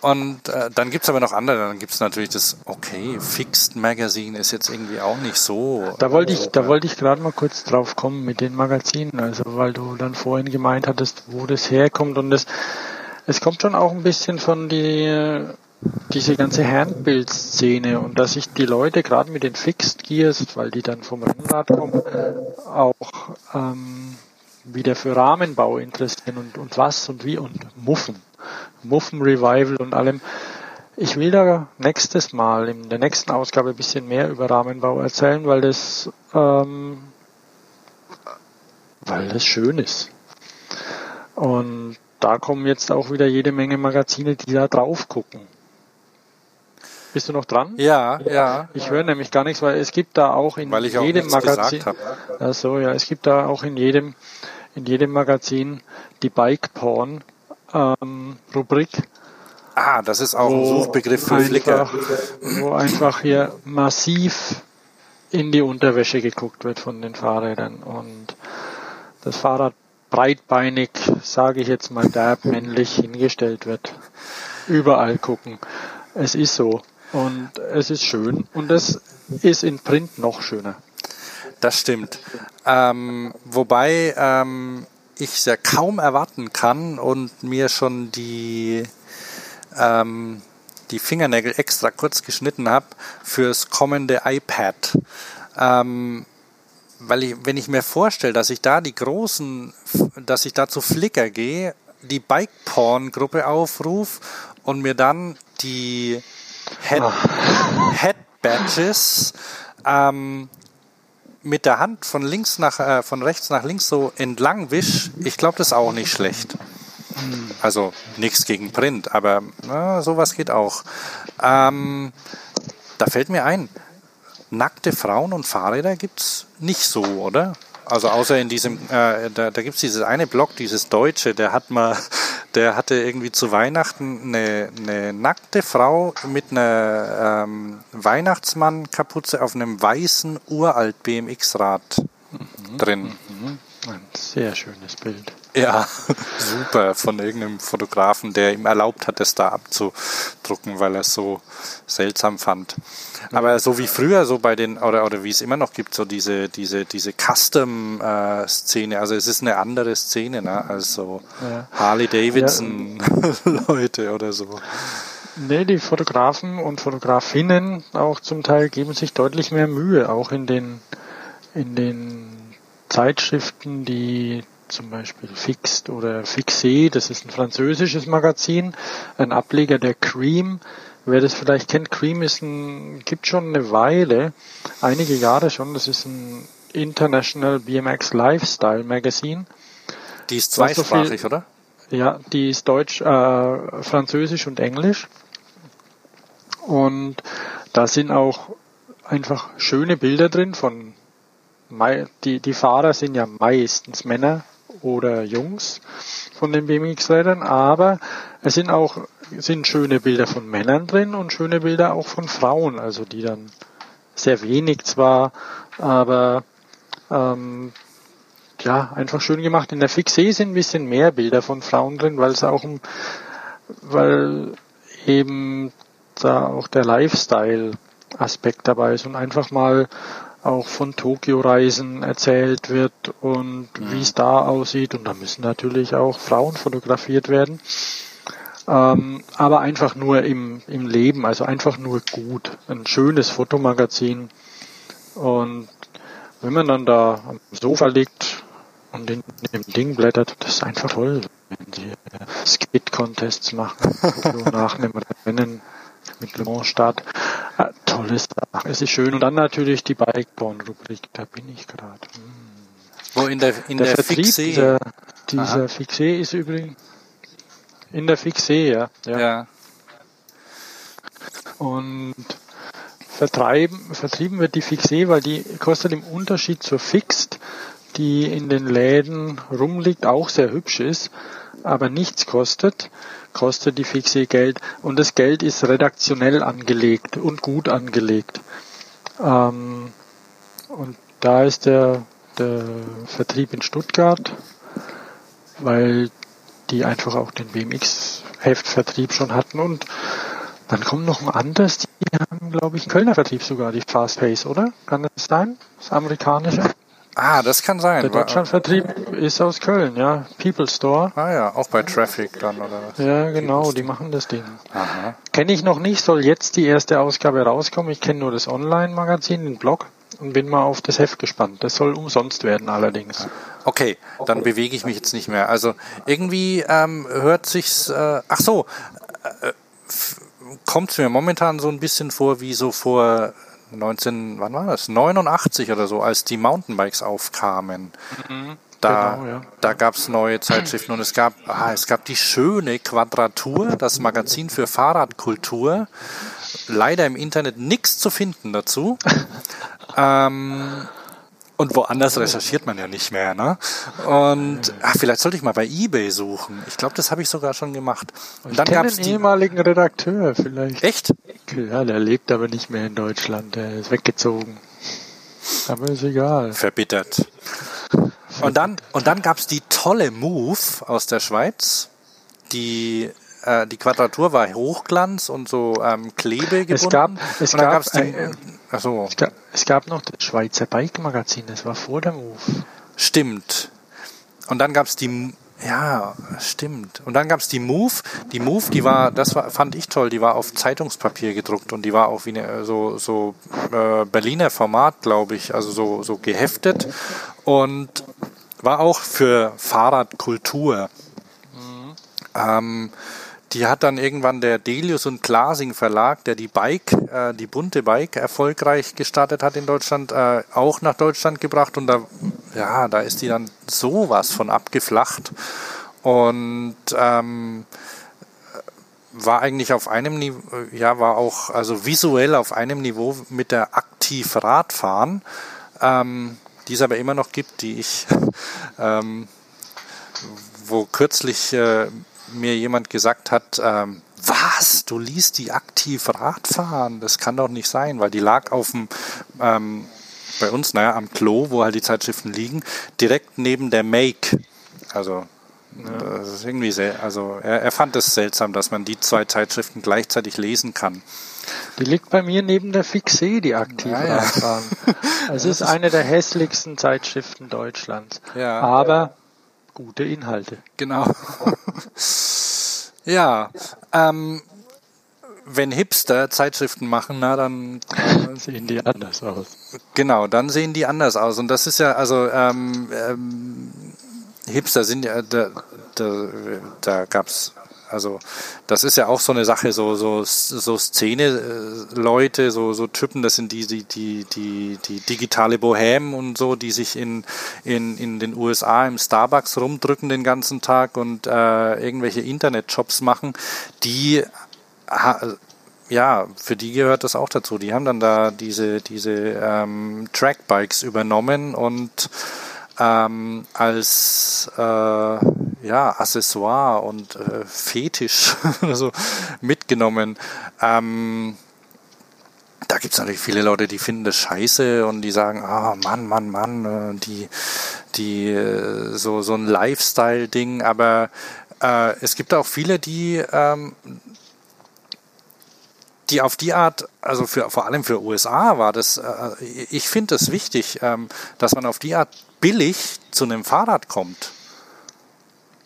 Und äh, dann gibt's aber noch andere. Dann gibt's natürlich das, okay, Fixed Magazine ist jetzt irgendwie auch nicht so. Da wollte ich, da wollte ich gerade mal kurz drauf kommen mit den Magazinen. Also, weil du dann vorhin gemeint hattest, wo das herkommt. Und das, es kommt schon auch ein bisschen von die diese ganze Handbildszene und dass sich die Leute gerade mit den Fixed Gears, weil die dann vom Rennrad kommen, auch ähm, wieder für Rahmenbau interessieren und, und was und wie und Muffen. Muffen-Revival und allem. Ich will da nächstes Mal in der nächsten Ausgabe ein bisschen mehr über Rahmenbau erzählen, weil das, ähm, weil das schön ist. Und da kommen jetzt auch wieder jede Menge Magazine, die da drauf gucken. Bist du noch dran? Ja, ja. Ich höre nämlich gar nichts, weil es gibt da auch in auch jedem Magazin. Also ja, es gibt da auch in jedem in jedem Magazin die Bike Porn ähm, Rubrik. Ah, das ist auch ein Suchbegriff für Flickr. Wo einfach hier massiv in die Unterwäsche geguckt wird von den Fahrrädern und das Fahrrad breitbeinig, sage ich jetzt mal derb männlich hingestellt wird. Überall gucken. Es ist so. Und es ist schön und es ist in Print noch schöner. Das stimmt. Ähm, wobei ähm, ich es ja kaum erwarten kann und mir schon die, ähm, die Fingernägel extra kurz geschnitten habe fürs kommende iPad. Ähm, weil ich, wenn ich mir vorstelle, dass ich da die großen, dass ich da zu Flickr gehe, die Bike Porn Gruppe aufrufe und mir dann die Head, ah. Head Badges ähm, mit der Hand von links nach äh, von rechts nach links so entlang wisch, ich glaube, das ist auch nicht schlecht. Also nichts gegen Print, aber na, sowas geht auch. Ähm, da fällt mir ein, nackte Frauen und Fahrräder gibt es nicht so, oder? Also außer in diesem, äh, da, da gibt es dieses eine Blog, dieses Deutsche, der hat mal, [LAUGHS] der hatte irgendwie zu Weihnachten eine, eine nackte Frau mit einer ähm, Weihnachtsmann-Kapuze auf einem weißen uralt BMX-Rad mhm. drin. Mhm. Ein sehr schönes Bild. Ja, [LAUGHS] super von irgendeinem Fotografen, der ihm erlaubt hat, es da abzudrucken, weil er es so seltsam fand. Aber so wie früher, so bei den, oder, oder wie es immer noch gibt, so diese, diese, diese Custom-Szene, also es ist eine andere Szene, ne, als so ja. Harley-Davidson-Leute ja. [LAUGHS] oder so. Nee, die Fotografen und Fotografinnen auch zum Teil geben sich deutlich mehr Mühe, auch in den, in den Zeitschriften, die zum Beispiel Fixed oder Fixé, das ist ein französisches Magazin, ein Ableger der Cream, wer das vielleicht kennt, Cream ist ein, gibt schon eine Weile, einige Jahre schon. Das ist ein International BMX Lifestyle Magazine. Die ist zweisprachig, so viel, oder? Ja, die ist Deutsch, äh, Französisch und Englisch. Und da sind auch einfach schöne Bilder drin von die, die Fahrer sind ja meistens Männer oder Jungs von den BMX-Rädern, aber es sind auch sind schöne Bilder von Männern drin und schöne Bilder auch von Frauen, also die dann sehr wenig zwar, aber ähm, ja, einfach schön gemacht. In der Fixé sind ein bisschen mehr Bilder von Frauen drin, weil es auch um, weil eben da auch der Lifestyle-Aspekt dabei ist und einfach mal auch von Tokio-Reisen erzählt wird und mhm. wie es da aussieht. Und da müssen natürlich auch Frauen fotografiert werden. Ähm, aber einfach nur im, im Leben, also einfach nur gut. Ein schönes Fotomagazin. Und wenn man dann da am Sofa liegt und in dem Ding blättert, das ist einfach toll, wenn sie Skit-Contests machen, [LAUGHS] so nach einem Rennen mit Le Mans Start. Ja, tolle Sache. Es ist schön. Und dann natürlich die Bikeborn-Rubrik. Da bin ich gerade. Hm. Wo in der, in der, der Vertrieb Fixé. Dieser, dieser Fixé ist übrigens in der Fixé, ja. ja. ja. Und vertreiben, vertrieben wird die Fixé, weil die kostet im Unterschied zur Fixed, die in den Läden rumliegt, auch sehr hübsch ist, aber nichts kostet kostet die Fixe Geld und das Geld ist redaktionell angelegt und gut angelegt. Ähm, und da ist der, der Vertrieb in Stuttgart, weil die einfach auch den BMX-Heftvertrieb schon hatten und dann kommt noch ein anderes, die haben, glaube ich, einen Kölner Vertrieb sogar, die Fast Pace, oder? Kann das sein? Das amerikanische? Ah, das kann sein. Der Deutschlandvertrieb ist aus Köln, ja. People Store. Ah ja, auch bei Traffic dann, oder was? Ja, genau, die machen das Ding. Aha. Kenne ich noch nicht, soll jetzt die erste Ausgabe rauskommen. Ich kenne nur das Online-Magazin, den Blog und bin mal auf das Heft gespannt. Das soll umsonst werden allerdings. Okay, dann bewege ich mich jetzt nicht mehr. Also irgendwie ähm, hört sich's. Äh, ach so, äh, kommt es mir momentan so ein bisschen vor wie so vor 19, wann war das? 89 oder so, als die Mountainbikes aufkamen. Mhm, da, genau, ja. da gab es neue Zeitschriften und es gab, ah, es gab die schöne Quadratur, das Magazin für Fahrradkultur. Leider im Internet nichts zu finden dazu. [LAUGHS] ähm, und woanders recherchiert man ja nicht mehr, ne? Und ach, vielleicht sollte ich mal bei eBay suchen. Ich glaube, das habe ich sogar schon gemacht. Und dann gab es den ehemaligen Redakteur vielleicht. Echt? Ja, der lebt aber nicht mehr in Deutschland. Der ist weggezogen. Aber ist egal. Verbittert. Und dann, und dann gab es die tolle Move aus der Schweiz, die äh, die Quadratur war Hochglanz und so ähm, Klebe gebunden. Es gab, es und gab, die, äh, achso. es, gab, es gab noch das Schweizer Bike Magazin, das war vor der Move. Stimmt. Und dann gab es die, ja, stimmt. Und dann gab es die Move. Die Move, die war, das war, fand ich toll, die war auf Zeitungspapier gedruckt und die war auch wie eine, so, so äh, Berliner Format, glaube ich, also so, so geheftet und war auch für Fahrradkultur. Mhm. Ähm, die hat dann irgendwann der Delius und Glasing Verlag, der die Bike, äh, die bunte Bike erfolgreich gestartet hat in Deutschland, äh, auch nach Deutschland gebracht. Und da, ja, da ist die dann sowas von abgeflacht. Und ähm, war eigentlich auf einem Niveau, ja, war auch also visuell auf einem Niveau mit der aktiv Radfahren, ähm, die es aber immer noch gibt, die ich, [LAUGHS] ähm, wo kürzlich äh, mir jemand gesagt hat, ähm, was, du liest die aktiv Radfahren? Das kann doch nicht sein, weil die lag auf dem, ähm, bei uns, naja, am Klo, wo halt die Zeitschriften liegen, direkt neben der Make. Also, ja. das ist irgendwie sehr, also er, er fand es seltsam, dass man die zwei Zeitschriften gleichzeitig lesen kann. Die liegt bei mir neben der Fixé, die aktiv [LAUGHS] ja, Radfahren. Ja. Es ist eine der hässlichsten Zeitschriften Deutschlands. Ja. Aber gute Inhalte. Genau. [LAUGHS] ja, ähm, wenn Hipster Zeitschriften machen, na dann sehen die anders aus. Genau, dann sehen die anders aus. Und das ist ja, also ähm, ähm, Hipster sind ja, da, da, da gab es also das ist ja auch so eine Sache, so, so, so Szene-Leute, so, so Typen, das sind die, die, die, die, die digitale Bohem und so, die sich in, in, in den USA im Starbucks rumdrücken den ganzen Tag und äh, irgendwelche Internetjobs machen, die ja, für die gehört das auch dazu. Die haben dann da diese, diese ähm, Trackbikes übernommen und ähm, als äh, ja, Accessoire und äh, Fetisch [LAUGHS] so mitgenommen. Ähm, da gibt es natürlich viele Leute, die finden das scheiße und die sagen, ah, oh, Mann, Mann, Mann, äh, die, die, äh, so, so ein Lifestyle-Ding, aber äh, es gibt auch viele, die ähm, die auf die Art, also für, vor allem für USA war das, äh, ich finde es wichtig, ähm, dass man auf die Art billig zu einem Fahrrad kommt.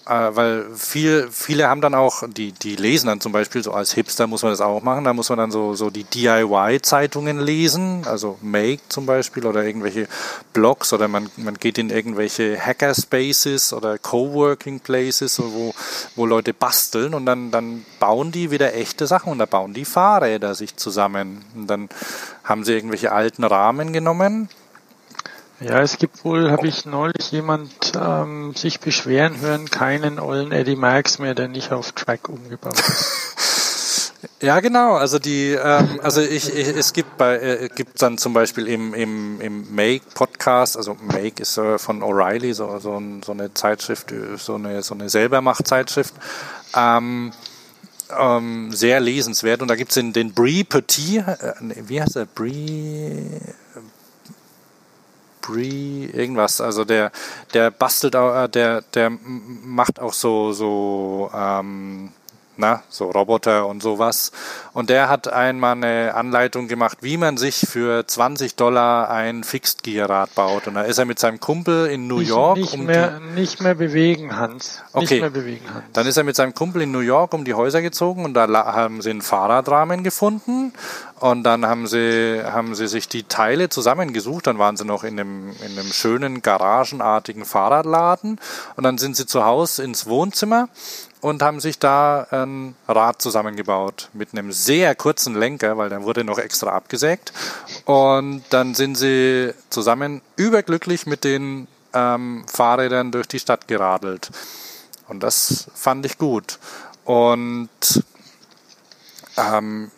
Äh, weil viel, viele haben dann auch, die, die lesen dann zum Beispiel, so als Hipster muss man das auch machen, da muss man dann so, so die DIY-Zeitungen lesen, also Make zum Beispiel oder irgendwelche Blogs oder man, man geht in irgendwelche Hackerspaces oder Coworking Places, wo, wo Leute basteln und dann, dann bauen die wieder echte Sachen und da bauen die Fahrräder sich zusammen. Und dann haben sie irgendwelche alten Rahmen genommen ja, es gibt wohl, habe ich neulich jemand ähm, sich beschweren hören, keinen ollen Eddie Marks mehr, der nicht auf Track umgebaut ist. [LAUGHS] Ja, genau. Also die, ähm, also ich, ich es gibt bei, äh, gibt dann zum Beispiel im im im Make Podcast, also Make ist äh, von O'Reilly so so, ein, so eine Zeitschrift, so eine so eine Selbermacht-Zeitschrift. Ähm, ähm, sehr lesenswert und da gibt's den, den Brie Petit, äh, wie heißt der? Brie Bree, irgendwas. Also der, der bastelt äh, der, der macht auch so, so, ähm, na, so Roboter und sowas. Und der hat einmal eine Anleitung gemacht, wie man sich für 20 Dollar ein Fixed Gear Rad baut. Und da ist er mit seinem Kumpel in New York. Nicht, um mehr, nicht mehr bewegen, Hans. Okay. Nicht mehr bewegen, Hans. Dann ist er mit seinem Kumpel in New York um die Häuser gezogen und da haben sie einen Fahrradrahmen gefunden. Und dann haben sie, haben sie sich die Teile zusammengesucht. Dann waren sie noch in einem, in einem schönen garagenartigen Fahrradladen. Und dann sind sie zu Hause ins Wohnzimmer und haben sich da ein Rad zusammengebaut mit einem sehr kurzen Lenker, weil der wurde noch extra abgesägt. Und dann sind sie zusammen überglücklich mit den ähm, Fahrrädern durch die Stadt geradelt. Und das fand ich gut. Und ähm,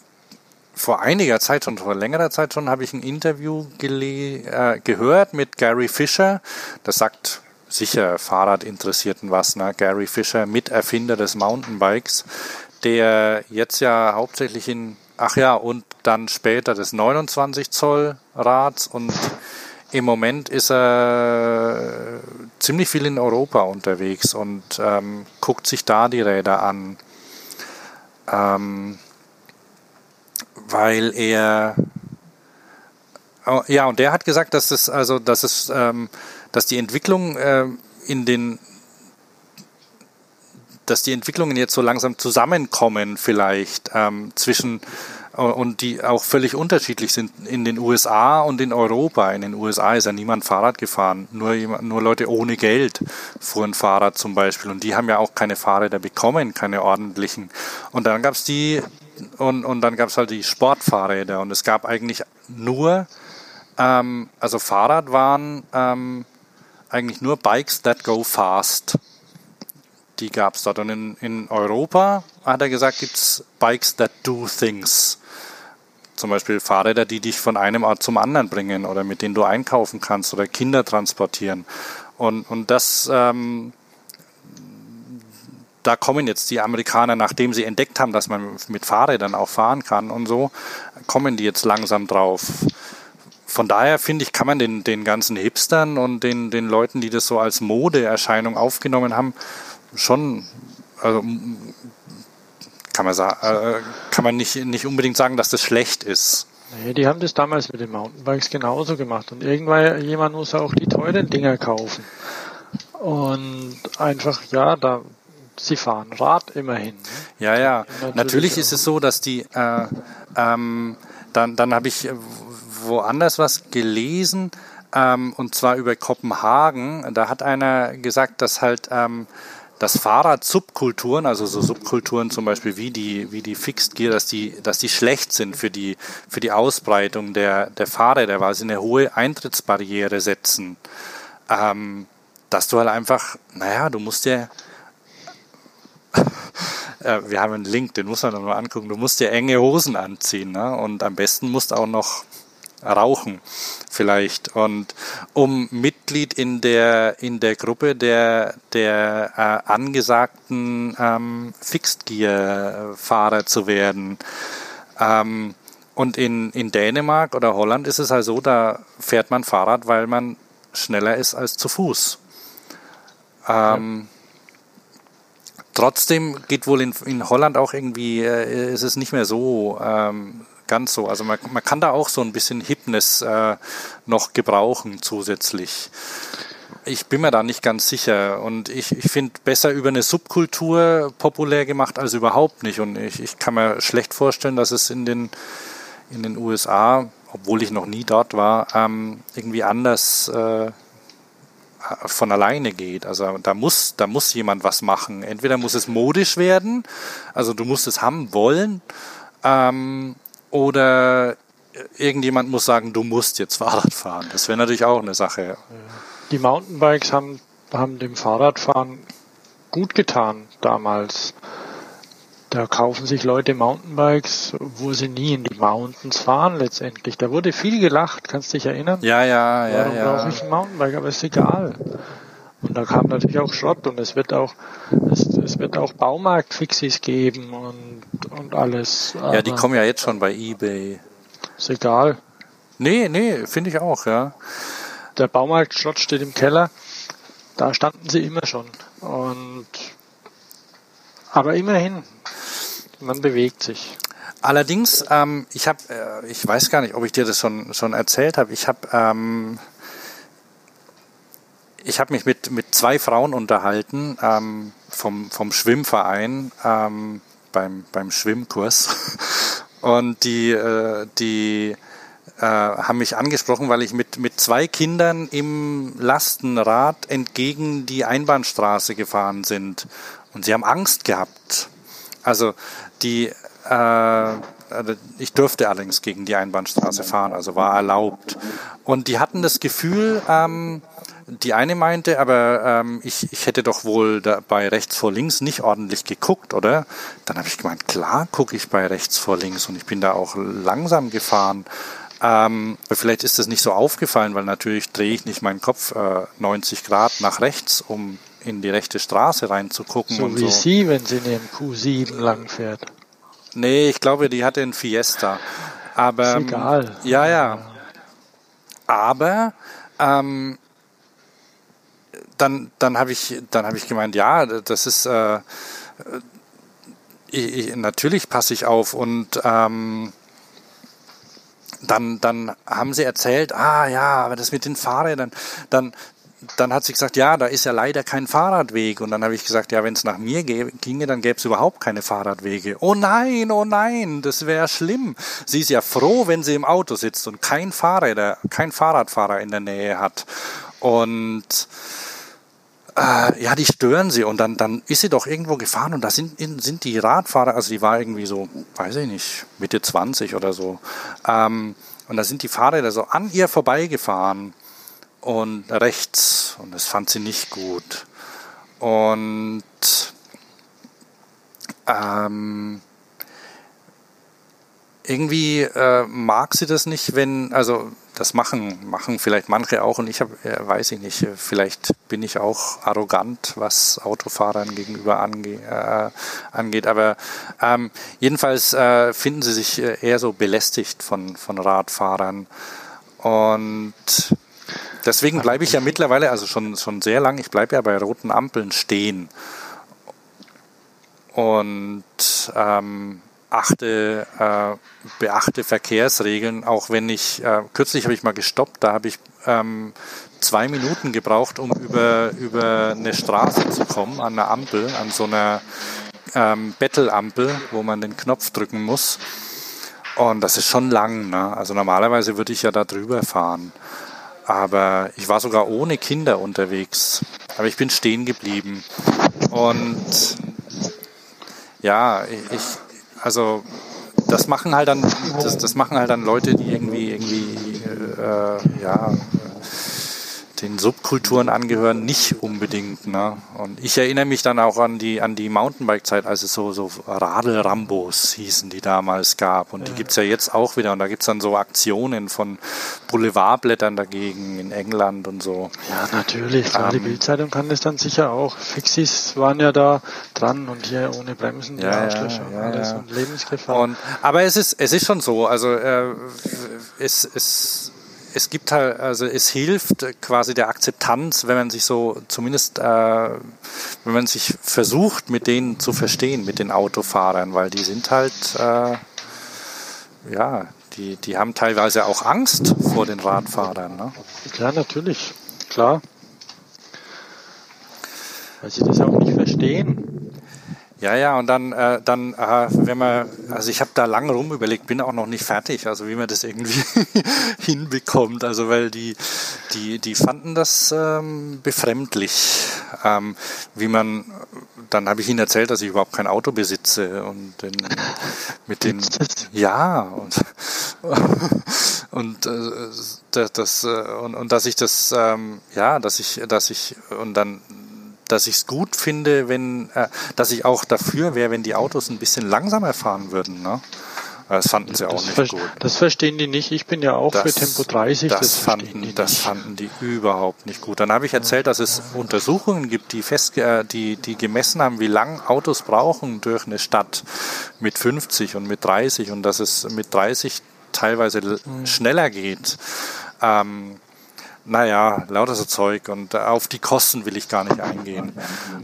vor einiger Zeit schon, vor längerer Zeit schon, habe ich ein Interview äh, gehört mit Gary Fisher. Das sagt sicher Fahrradinteressierten was. Ne? Gary Fisher, Miterfinder des Mountainbikes, der jetzt ja hauptsächlich in, ach ja, und dann später des 29 Zoll Rads und im Moment ist er ziemlich viel in Europa unterwegs und ähm, guckt sich da die Räder an. Ähm, weil er oh, ja und der hat gesagt, dass es also dass es ähm, dass die Entwicklung äh, in den dass die Entwicklungen jetzt so langsam zusammenkommen vielleicht ähm, zwischen äh, und die auch völlig unterschiedlich sind in den USA und in Europa. In den USA ist ja niemand Fahrrad gefahren, nur, nur Leute ohne Geld fuhren Fahrrad zum Beispiel und die haben ja auch keine Fahrräder bekommen, keine ordentlichen. Und dann gab es die und, und dann gab es halt die Sportfahrräder und es gab eigentlich nur, ähm, also Fahrrad waren ähm, eigentlich nur Bikes that go fast. Die gab es dort. Und in, in Europa, hat er gesagt, gibt es Bikes that do things. Zum Beispiel Fahrräder, die dich von einem Ort zum anderen bringen oder mit denen du einkaufen kannst oder Kinder transportieren. Und, und das, ähm, da kommen jetzt die Amerikaner, nachdem sie entdeckt haben, dass man mit Fahrrädern auch fahren kann und so, kommen die jetzt langsam drauf von daher finde ich, kann man den, den ganzen Hipstern und den, den Leuten, die das so als Modeerscheinung aufgenommen haben, schon, also kann man, sagen, äh, kann man nicht, nicht unbedingt sagen, dass das schlecht ist. Nee, die haben das damals mit den Mountainbikes genauso gemacht. Und irgendwann jemand muss auch die teuren Dinger kaufen. Und einfach, ja, da, sie fahren Rad immerhin. Ne? Ja, ja. Natürlich, Natürlich ist es so, dass die, äh, ähm, dann, dann habe ich woanders was gelesen, ähm, und zwar über Kopenhagen. Da hat einer gesagt, dass halt ähm, dass Fahrrad-Subkulturen, also so Subkulturen zum Beispiel wie die, wie die Fixed Gear, dass die, dass die schlecht sind für die, für die Ausbreitung der, der Fahrräder, weil sie eine hohe Eintrittsbarriere setzen. Ähm, dass du halt einfach, naja, du musst ja, [LAUGHS] äh, wir haben einen Link, den muss man dann mal angucken, du musst dir enge Hosen anziehen ne? und am besten musst auch noch rauchen vielleicht. Und um Mitglied in der in der Gruppe der der äh, angesagten ähm, Fixed Gear Fahrer zu werden. Ähm, und in in Dänemark oder Holland ist es halt so da fährt man Fahrrad weil man schneller ist als zu Fuß. Ähm, Trotzdem geht wohl in, in Holland auch irgendwie, äh, ist es nicht mehr so ähm, ganz so. Also man, man kann da auch so ein bisschen Hipness äh, noch gebrauchen zusätzlich. Ich bin mir da nicht ganz sicher und ich, ich finde besser über eine Subkultur populär gemacht als überhaupt nicht. Und ich, ich kann mir schlecht vorstellen, dass es in den, in den USA, obwohl ich noch nie dort war, ähm, irgendwie anders äh, von alleine geht. Also da muss, da muss jemand was machen. Entweder muss es modisch werden, also du musst es haben wollen, ähm, oder irgendjemand muss sagen, du musst jetzt Fahrrad fahren. Das wäre natürlich auch eine Sache. Die Mountainbikes haben, haben dem Fahrradfahren gut getan damals. Da kaufen sich Leute Mountainbikes, wo sie nie in die Mountains fahren letztendlich. Da wurde viel gelacht, kannst du dich erinnern? Ja, ja, ja. Warum ja. brauche ich ein Mountainbike? Aber ist egal. Und da kam natürlich auch Schrott und es wird auch, es, es wird auch Baumarktfixis geben und, und alles. Ja, die kommen ja jetzt schon bei eBay. Ist egal. Nee, nee, finde ich auch, ja. Der Baumarktschrott steht im Keller. Da standen sie immer schon. Und, aber immerhin, man bewegt sich. Allerdings, ähm, ich habe, äh, ich weiß gar nicht, ob ich dir das schon schon erzählt habe. Ich habe ähm, ich habe mich mit, mit zwei Frauen unterhalten ähm, vom, vom Schwimmverein ähm, beim, beim Schwimmkurs. Und die, äh, die äh, haben mich angesprochen, weil ich mit, mit zwei Kindern im Lastenrad entgegen die Einbahnstraße gefahren sind. Und sie haben Angst gehabt. Also die, äh, ich durfte allerdings gegen die Einbahnstraße fahren, also war erlaubt. Und die hatten das Gefühl, ähm, die eine meinte, aber ähm, ich, ich hätte doch wohl da bei rechts vor links nicht ordentlich geguckt, oder? Dann habe ich gemeint, klar gucke ich bei rechts vor links und ich bin da auch langsam gefahren. Ähm, vielleicht ist das nicht so aufgefallen, weil natürlich drehe ich nicht meinen Kopf äh, 90 Grad nach rechts, um in die rechte Straße reinzugucken. So und wie so. sie, wenn sie in ihrem Q7 lang fährt. Nee, ich glaube, die hatte einen Fiesta. Aber Ist egal. ja, ja. Aber ähm, dann, dann habe ich, habe ich gemeint, ja, das ist äh, ich, ich, natürlich passe ich auf und ähm, dann, dann haben sie erzählt, ah ja, aber das mit den Fahrrädern, dann, dann hat sie gesagt, ja, da ist ja leider kein Fahrradweg. Und dann habe ich gesagt, ja, wenn es nach mir ginge, dann gäbe es überhaupt keine Fahrradwege. Oh nein, oh nein, das wäre schlimm. Sie ist ja froh, wenn sie im Auto sitzt und kein Fahrräder, kein Fahrradfahrer in der Nähe hat. Und äh, ja, die stören sie und dann, dann ist sie doch irgendwo gefahren und da sind, sind die Radfahrer, also die war irgendwie so, weiß ich nicht, Mitte 20 oder so. Ähm, und da sind die Fahrräder so an ihr vorbeigefahren und rechts und das fand sie nicht gut. Und ähm, irgendwie äh, mag sie das nicht, wenn, also das machen, machen vielleicht manche auch und ich habe, äh, weiß ich nicht, vielleicht bin ich auch arrogant, was Autofahrern gegenüber ange, äh, angeht, aber ähm, jedenfalls äh, finden sie sich äh, eher so belästigt von, von Radfahrern und deswegen bleibe ich ja mittlerweile, also schon, schon sehr lang, ich bleibe ja bei roten Ampeln stehen und ähm, achte, äh, beachte Verkehrsregeln, auch wenn ich, äh, kürzlich habe ich mal gestoppt, da habe ich ähm, zwei Minuten gebraucht, um über, über eine Straße zu kommen, an einer Ampel, an so einer ähm, Bettelampel, wo man den Knopf drücken muss. Und das ist schon lang. Ne? Also normalerweise würde ich ja da drüber fahren. Aber ich war sogar ohne Kinder unterwegs. Aber ich bin stehen geblieben. Und ja, ich, also das machen halt dann, das, das machen halt dann Leute, die irgendwie, irgendwie, äh, ja, den Subkulturen angehören, nicht unbedingt. Ne? Und ich erinnere mich dann auch an die, an die Mountainbike-Zeit, als es so, so Radl-Rambos hießen, die damals gab. Und die gibt es ja jetzt auch wieder. Und da gibt es dann so Aktionen von Boulevardblättern dagegen in England und so. Ja, natürlich. Klar, ähm, die Bildzeitung kann das dann sicher auch. Fixies waren ja da dran und hier ohne Bremsen, ja, Arschlöcher ja, alles und Lebensgefahr. Und, aber es ist, es ist schon so. Also äh, es, es es gibt halt, also es hilft quasi der Akzeptanz, wenn man sich so zumindest, äh, wenn man sich versucht, mit denen zu verstehen, mit den Autofahrern, weil die sind halt, äh, ja, die, die haben teilweise auch Angst vor den Radfahrern. Ne? Klar, natürlich, klar. Weil sie das auch nicht verstehen. Ja, ja, und dann, äh, dann äh, wenn man, also ich habe da lange rum überlegt, bin auch noch nicht fertig, also wie man das irgendwie [LAUGHS] hinbekommt, also weil die, die, die fanden das ähm, befremdlich, ähm, wie man, dann habe ich ihnen erzählt, dass ich überhaupt kein Auto besitze und den, mit den, ja, und, [LAUGHS] und äh, das, das äh, und, und dass ich das, ähm, ja, dass ich, dass ich, und dann dass ich es gut finde, wenn, äh, dass ich auch dafür wäre, wenn die Autos ein bisschen langsamer fahren würden. Ne? Das fanden sie auch das nicht gut. Das verstehen die nicht. Ich bin ja auch das, für Tempo 30. Das, das fanden, die das fanden die überhaupt nicht gut. Dann habe ich erzählt, dass es Untersuchungen gibt, die, fest, äh, die, die gemessen haben, wie lang Autos brauchen durch eine Stadt mit 50 und mit 30 und dass es mit 30 teilweise mhm. schneller geht. Ähm, naja, lauter so Zeug und auf die Kosten will ich gar nicht eingehen.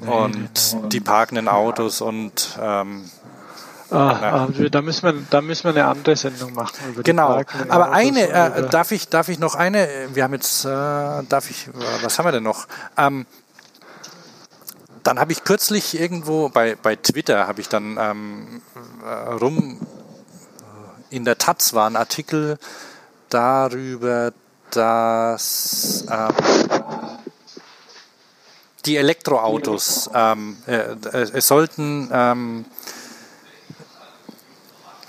Und die parkenden Autos und ähm, Ah, ah, da müssen wir, da müssen wir eine andere Sendung machen. Genau. Aber Autos eine, äh, darf ich, darf ich noch eine? Wir haben jetzt, äh, darf ich, was haben wir denn noch? Ähm, dann habe ich kürzlich irgendwo bei, bei Twitter habe ich dann ähm, äh, rum in der Taz war ein Artikel darüber, dass ähm, die Elektroautos, ähm, äh, äh, es sollten, ähm,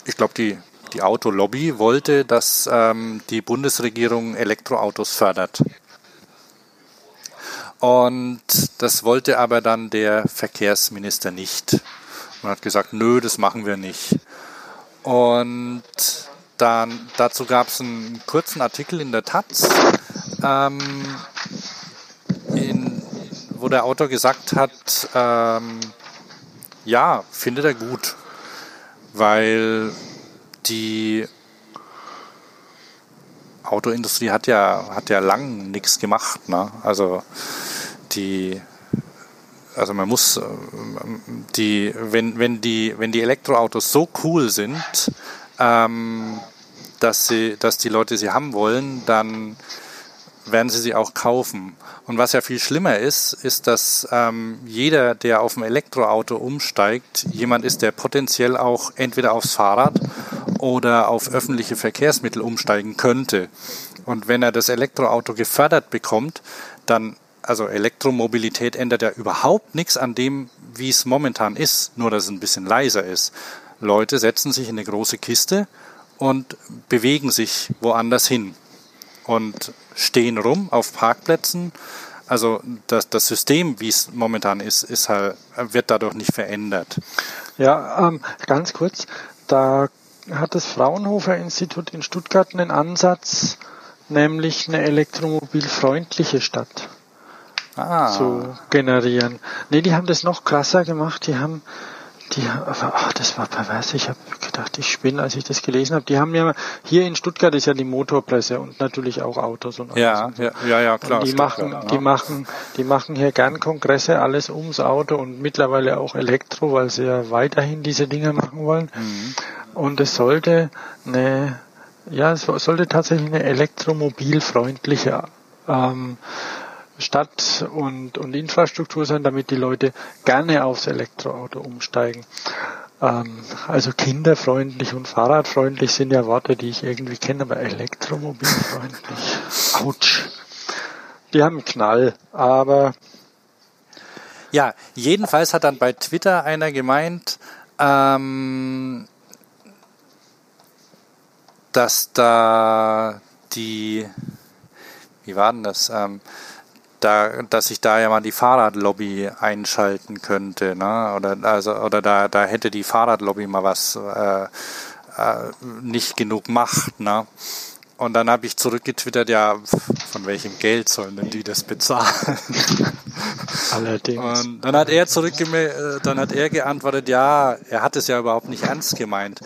ich glaube, die, die Autolobby wollte, dass ähm, die Bundesregierung Elektroautos fördert. Und das wollte aber dann der Verkehrsminister nicht. Man hat gesagt, nö, das machen wir nicht. Und dann, dazu gab es einen kurzen Artikel in der Taz, ähm, in, wo der Autor gesagt hat, ähm, ja, findet er gut, weil die Autoindustrie hat ja, hat ja lang nichts gemacht. Ne? Also die also man muss die, wenn, wenn die, wenn die Elektroautos so cool sind, ähm, dass, sie, dass die Leute sie haben wollen, dann werden sie sie auch kaufen. Und was ja viel schlimmer ist, ist, dass ähm, jeder, der auf ein Elektroauto umsteigt, jemand ist, der potenziell auch entweder aufs Fahrrad oder auf öffentliche Verkehrsmittel umsteigen könnte. Und wenn er das Elektroauto gefördert bekommt, dann, also Elektromobilität ändert ja überhaupt nichts an dem, wie es momentan ist, nur dass es ein bisschen leiser ist. Leute setzen sich in eine große Kiste, und bewegen sich woanders hin und stehen rum auf Parkplätzen. Also das, das System, wie es momentan ist, ist halt, wird dadurch nicht verändert. Ja, ähm, ganz kurz, da hat das Fraunhofer Institut in Stuttgart einen Ansatz, nämlich eine elektromobilfreundliche Stadt ah. zu generieren. Nee, die haben das noch krasser gemacht. Die haben die, ach, das war pervers. Ich habe gedacht, ich spinne, als ich das gelesen habe. Die haben ja hier in Stuttgart ist ja die Motorpresse und natürlich auch Autos und alles. Ja, ja, ja, ja, klar. Und die machen, ja. die machen, die machen hier gern Kongresse, alles ums Auto und mittlerweile auch Elektro, weil sie ja weiterhin diese Dinge machen wollen. Mhm. Und es sollte eine, ja, es sollte tatsächlich eine elektromobilfreundliche ähm, Stadt und, und Infrastruktur sein, damit die Leute gerne aufs Elektroauto umsteigen. Ähm, also kinderfreundlich und fahrradfreundlich sind ja Worte, die ich irgendwie kenne, aber elektromobilfreundlich. Autsch. Die haben einen Knall, aber Ja, jedenfalls hat dann bei Twitter einer gemeint, ähm, dass da die, wie war denn das? Ähm, da, dass ich da ja mal die Fahrradlobby einschalten könnte, ne? Oder also oder da, da hätte die Fahrradlobby mal was äh, äh, nicht genug Macht, ne? Und dann habe ich zurückgetwittert, ja, von welchem Geld sollen denn die das bezahlen? [LAUGHS] Allerdings. Und dann hat er zurückgemeldet, äh, dann hat er geantwortet, ja, er hat es ja überhaupt nicht ernst gemeint.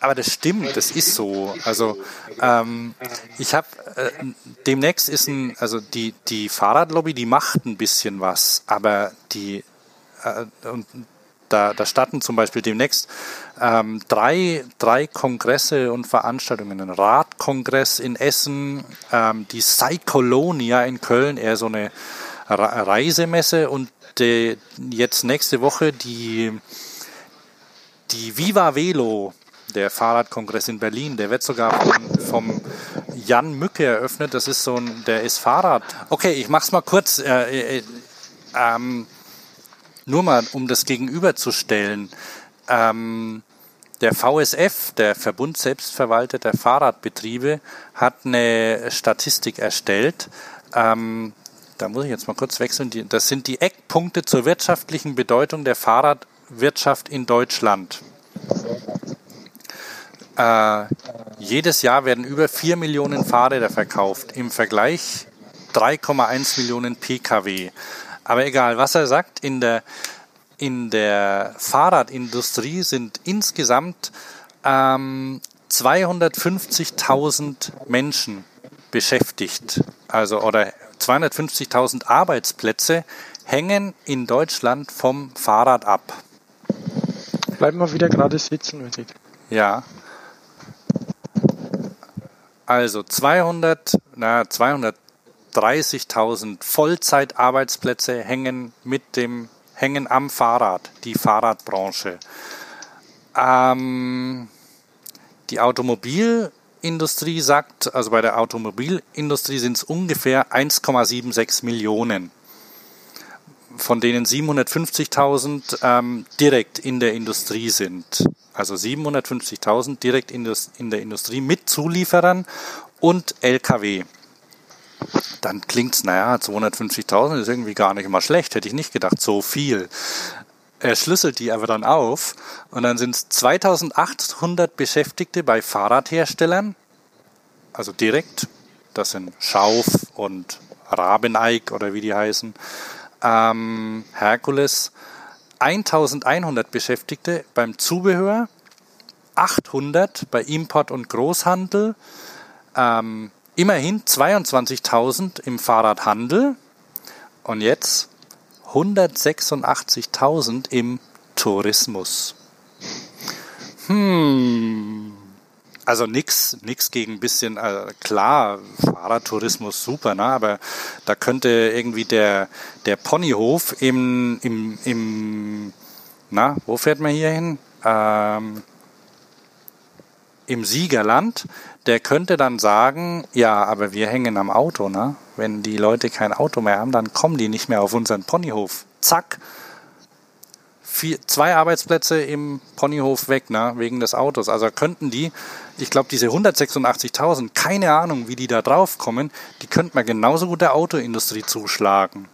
Aber das stimmt, das ist so. Also ähm, ich habe äh, demnächst ist ein, also die die Fahrradlobby, die macht ein bisschen was, aber die äh, und da, da starten zum Beispiel demnächst ähm, drei, drei Kongresse und Veranstaltungen. Ein Radkongress in Essen, ähm, die Cycolonia in Köln, eher so eine Reisemesse und die, jetzt nächste Woche die, die Viva Velo der Fahrradkongress in Berlin, der wird sogar vom, vom Jan Mücke eröffnet. Das ist so ein, der ist Fahrrad. Okay, ich mach's mal kurz. Äh, äh, ähm, nur mal, um das gegenüberzustellen. Ähm, der VSF, der Verbund selbstverwalteter Fahrradbetriebe, hat eine Statistik erstellt. Ähm, da muss ich jetzt mal kurz wechseln. Das sind die Eckpunkte zur wirtschaftlichen Bedeutung der Fahrradwirtschaft in Deutschland. Äh, jedes Jahr werden über 4 Millionen Fahrräder verkauft, im Vergleich 3,1 Millionen Pkw. Aber egal, was er sagt, in der, in der Fahrradindustrie sind insgesamt ähm, 250.000 Menschen beschäftigt. Also, oder 250.000 Arbeitsplätze hängen in Deutschland vom Fahrrad ab. Bleiben wir wieder gerade sitzen, wenn Sie. Ja. Also 200, na, 230.000 Vollzeitarbeitsplätze hängen mit dem, hängen am Fahrrad, die Fahrradbranche. Ähm, die Automobilindustrie sagt, also bei der Automobilindustrie sind es ungefähr 1,76 Millionen von denen 750.000 ähm, direkt in der Industrie sind. Also 750.000 direkt in, das, in der Industrie mit Zulieferern und LKW. Dann klingt es, naja, 250.000 ist irgendwie gar nicht mal schlecht, hätte ich nicht gedacht, so viel. Er schlüsselt die aber dann auf und dann sind es 2800 Beschäftigte bei Fahrradherstellern, also direkt, das sind Schauf und Rabeneig oder wie die heißen, ähm, Herkules 1100 Beschäftigte beim Zubehör, 800 bei Import und Großhandel, ähm, immerhin 22.000 im Fahrradhandel und jetzt 186.000 im Tourismus. Hm, also nichts nix gegen ein bisschen, äh, klar, Fahrradtourismus super, ne? aber da könnte irgendwie der, der Ponyhof im, im, im, na, wo fährt man hier hin? Ähm, Im Siegerland, der könnte dann sagen, ja, aber wir hängen am Auto, ne? Wenn die Leute kein Auto mehr haben, dann kommen die nicht mehr auf unseren Ponyhof. Zack, vier, zwei Arbeitsplätze im Ponyhof weg, ne, wegen des Autos. Also könnten die, ich glaube, diese 186.000, keine Ahnung, wie die da drauf kommen, die könnte man genauso gut der Autoindustrie zuschlagen.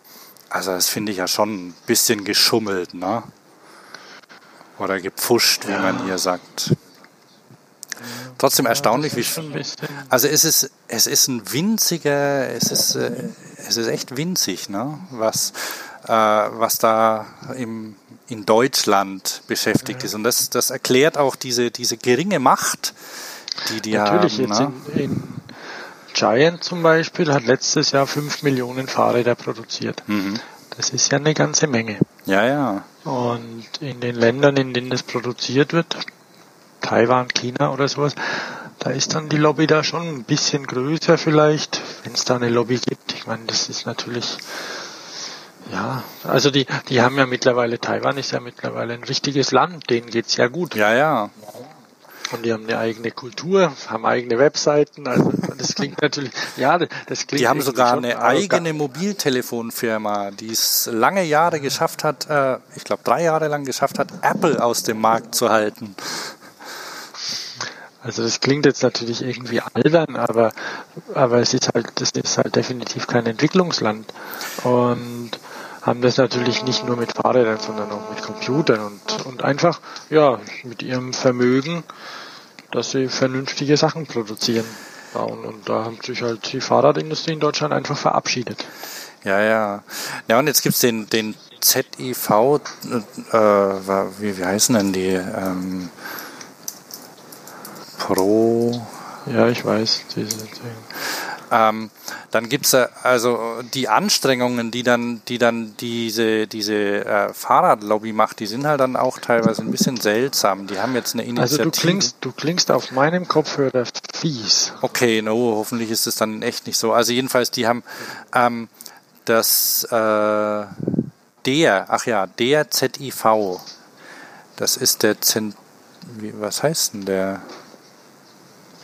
Also das finde ich ja schon ein bisschen geschummelt, ne? Oder gepfuscht, wie ja. man hier sagt. Trotzdem erstaunlich, wie also es ist es ist ein winziger, es ist äh, es ist echt winzig, ne? Was äh, was da im in Deutschland beschäftigt ist. Und das, das erklärt auch diese, diese geringe Macht, die die Natürlich, haben. Natürlich, jetzt ne? in, in Giant zum Beispiel hat letztes Jahr 5 Millionen Fahrräder produziert. Mhm. Das ist ja eine ganze Menge. Ja, ja. Und in den Ländern, in denen das produziert wird, Taiwan, China oder sowas, da ist dann die Lobby da schon ein bisschen größer vielleicht, wenn es da eine Lobby gibt. Ich meine, das ist natürlich ja, also die, die haben ja mittlerweile, Taiwan ist ja mittlerweile ein richtiges Land, denen geht's ja gut. Ja, ja. Und die haben eine eigene Kultur, haben eigene Webseiten. Also das klingt [LAUGHS] natürlich, ja, das klingt. Die haben sogar eine eigene Mobiltelefonfirma, die es lange Jahre geschafft hat, äh, ich glaube drei Jahre lang geschafft hat, Apple aus dem Markt zu halten. Also das klingt jetzt natürlich irgendwie albern, aber, aber es ist halt, das ist halt definitiv kein Entwicklungsland. Und haben das natürlich nicht nur mit Fahrrädern, sondern auch mit Computern und, und einfach, ja, mit ihrem Vermögen, dass sie vernünftige Sachen produzieren. Bauen. Und da hat sich halt die Fahrradindustrie in Deutschland einfach verabschiedet. Ja, ja. Ja, und jetzt gibt's den, den ZIV, äh, wie, wie heißen denn die? Ähm, Pro. Ja, ich weiß. Diese, ähm, dann gibt's ja also die Anstrengungen, die dann, die dann diese, diese äh, Fahrradlobby macht, die sind halt dann auch teilweise ein bisschen seltsam. Die haben jetzt eine Initiative. Also du klingst, du klingst auf meinem Kopfhörer fies. Okay, no, hoffentlich ist es dann echt nicht so. Also jedenfalls, die haben ähm, das äh, der, ach ja, der ZIV. Das ist der Zent, wie, was heißt denn der?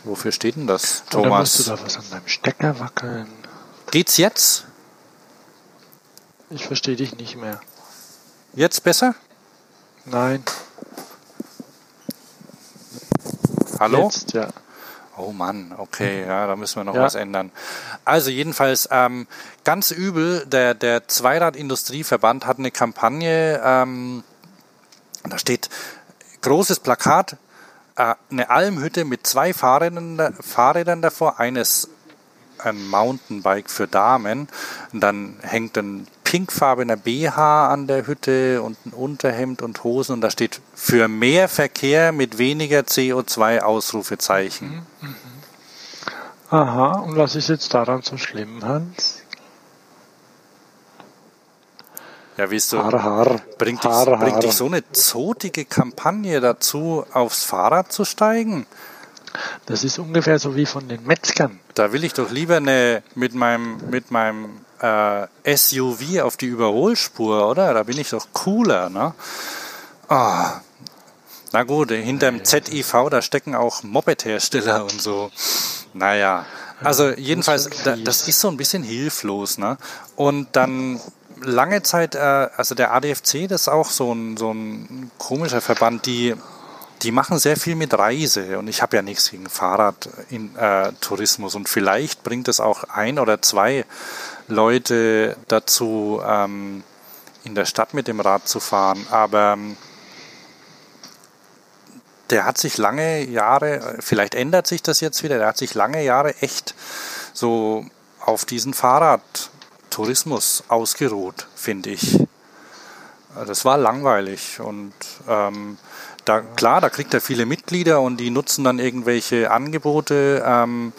Wofür steht denn das, Thomas? Oder musst du da was an deinem Stecker wackeln? Geht's jetzt? Ich verstehe dich nicht mehr. Jetzt besser? Nein. Hallo? Jetzt, ja. Oh Mann, okay, ja, da müssen wir noch ja. was ändern. Also jedenfalls ähm, ganz übel, der, der Zweiradindustrieverband hat eine Kampagne, ähm, da steht großes Plakat, eine Almhütte mit zwei Fahrrädern, Fahrrädern davor, eines ein Mountainbike für Damen. Und dann hängt ein pinkfarbener BH an der Hütte und ein Unterhemd und Hosen und da steht für mehr Verkehr mit weniger CO2 Ausrufezeichen. Mhm, mhm. Aha, und was ist jetzt daran so schlimm, Hans? Ja, wie du, har, har, bringt, har, dich, bringt dich so eine zotige Kampagne dazu, aufs Fahrrad zu steigen? Das ist ungefähr so wie von den Metzgern. Da will ich doch lieber eine mit meinem mit meinem äh, SUV auf die Überholspur, oder? Da bin ich doch cooler, ne? Oh. Na gut, hinterm ZIV, da stecken auch Moped-Hersteller und so. Naja, also jedenfalls, das ist so ein bisschen hilflos, ne? Und dann lange Zeit, äh, also der ADFC, das ist auch so ein, so ein komischer Verband, die, die machen sehr viel mit Reise. Und ich habe ja nichts gegen Fahrradtourismus äh, und vielleicht bringt es auch ein oder zwei Leute dazu, ähm, in der Stadt mit dem Rad zu fahren, aber ähm, der hat sich lange Jahre, vielleicht ändert sich das jetzt wieder, der hat sich lange Jahre echt so auf diesen Fahrrad Tourismus ausgeruht, finde ich. Das war langweilig und ähm, da klar, da kriegt er viele Mitglieder und die nutzen dann irgendwelche Angebote, ähm,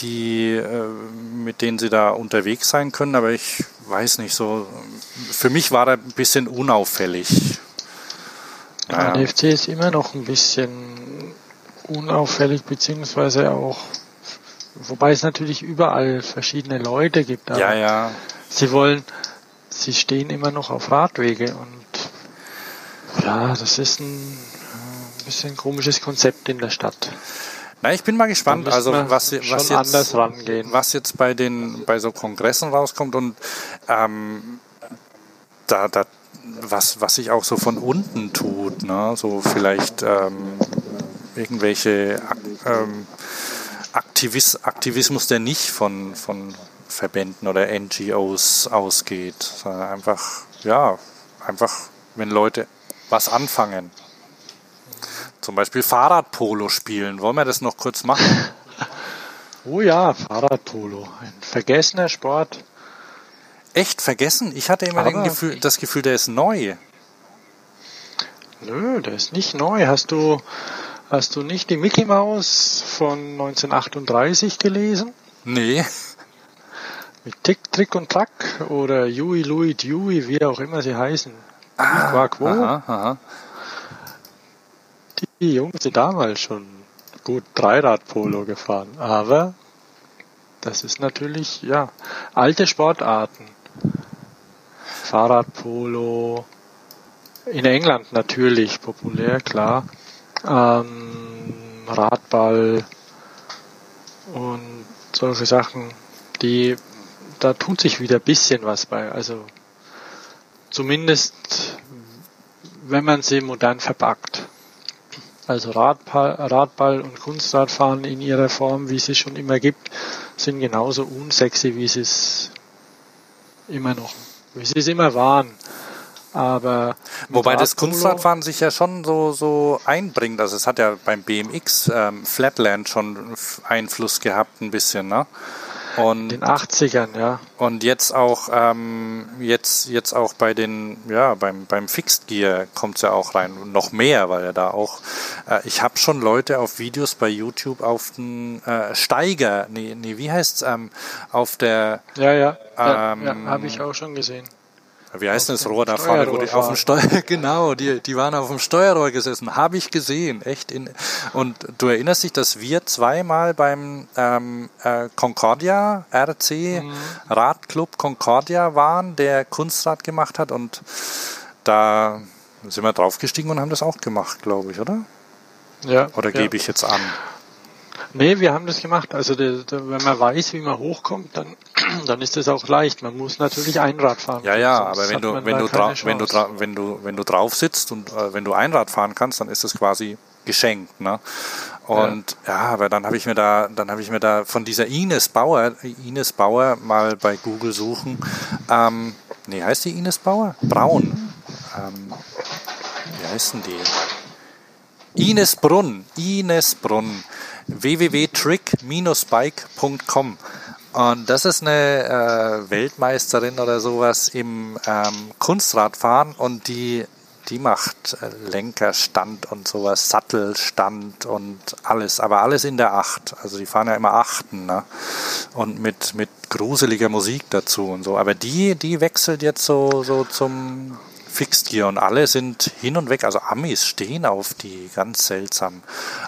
die äh, mit denen sie da unterwegs sein können. Aber ich weiß nicht so. Für mich war er ein bisschen unauffällig. Naja. Der FC ist immer noch ein bisschen unauffällig beziehungsweise auch, wobei es natürlich überall verschiedene Leute gibt. ja, ja. Sie wollen, sie stehen immer noch auf Radwege und ja, das ist ein, ein bisschen komisches Konzept in der Stadt. Na, ich bin mal gespannt, also was, was jetzt, was jetzt bei den bei so Kongressen rauskommt und ähm, da, da was was sich auch so von unten tut, ne? so vielleicht ähm, irgendwelche ähm, Aktivis, Aktivismus, der nicht von von Verbänden oder NGOs ausgeht, sondern einfach, ja, einfach, wenn Leute was anfangen. Zum Beispiel Fahrradpolo spielen. Wollen wir das noch kurz machen? [LAUGHS] Oh ja, Fahrradpolo. Ein vergessener Sport. Echt vergessen? Ich hatte immer Gefühl, das Gefühl, der ist neu. Nö, der ist nicht neu. Hast du, hast du nicht die Mickey Mouse von 1938 gelesen? Nee mit Tick, Trick und Track oder Yui, Louis, Dewey, wie auch immer sie heißen. Ah, Quark, wo? Aha, aha. Die Jungs sind damals schon gut Dreirad-Polo gefahren, aber das ist natürlich, ja, alte Sportarten. Fahrradpolo, in England natürlich populär, klar. Ähm, Radball und solche Sachen, die da tut sich wieder ein bisschen was bei. Also zumindest wenn man sie modern verpackt. Also Radball, Radball und Kunstradfahren in ihrer Form, wie es es schon immer gibt, sind genauso unsexy, wie sie es immer noch, wie sie es immer waren. Aber Wobei das Kunstradfahren sich ja schon so, so einbringt. Also es hat ja beim BMX ähm, Flatland schon Einfluss gehabt ein bisschen, ne? Und, in den 80ern, ja. Und jetzt auch, ähm, jetzt, jetzt auch bei den, ja, beim, beim Fixed Gear kommt es ja auch rein. Noch mehr, weil er da auch, äh, ich habe schon Leute auf Videos bei YouTube auf den äh, Steiger, nee, nee, wie heißt's, ähm, auf der, ja, ja, ähm, ja, ja habe ich auch schon gesehen wie heißt denn das Rohr da vorne, wo die auf dem Steuer, [LAUGHS] genau, die, die waren auf dem Steuerrohr gesessen, habe ich gesehen, echt. In, und du erinnerst dich, dass wir zweimal beim ähm, äh, Concordia RC mhm. Radclub Concordia waren, der Kunstrad gemacht hat und da sind wir draufgestiegen und haben das auch gemacht, glaube ich, oder? Ja. Oder ja. gebe ich jetzt an? Nee, wir haben das gemacht. Also die, die, wenn man weiß, wie man hochkommt, dann, [CLEARS THROAT] dann ist das auch leicht. Man muss natürlich Einrad fahren. Ja, ja, aber wenn du, wenn du, wenn du, wenn du, wenn du drauf sitzt und äh, wenn du Einrad fahren kannst, dann ist das quasi geschenkt, ne? Und ja, ja aber dann habe ich mir da, dann habe ich mir da von dieser Ines Bauer, Ines Bauer mal bei Google suchen. Ähm, nee, heißt die Ines Bauer? Braun. Ähm, wie heißen die? Ines Brunn. Ines Brunn www.trick-bike.com. Und das ist eine äh, Weltmeisterin oder sowas im ähm, Kunstradfahren und die, die macht äh, Lenkerstand und sowas, Sattelstand und alles, aber alles in der Acht. Also die fahren ja immer Achten, ne? Und mit, mit gruseliger Musik dazu und so. Aber die, die wechselt jetzt so, so zum Fixed Gear und alle sind hin und weg. Also Amis stehen auf die, ganz seltsam.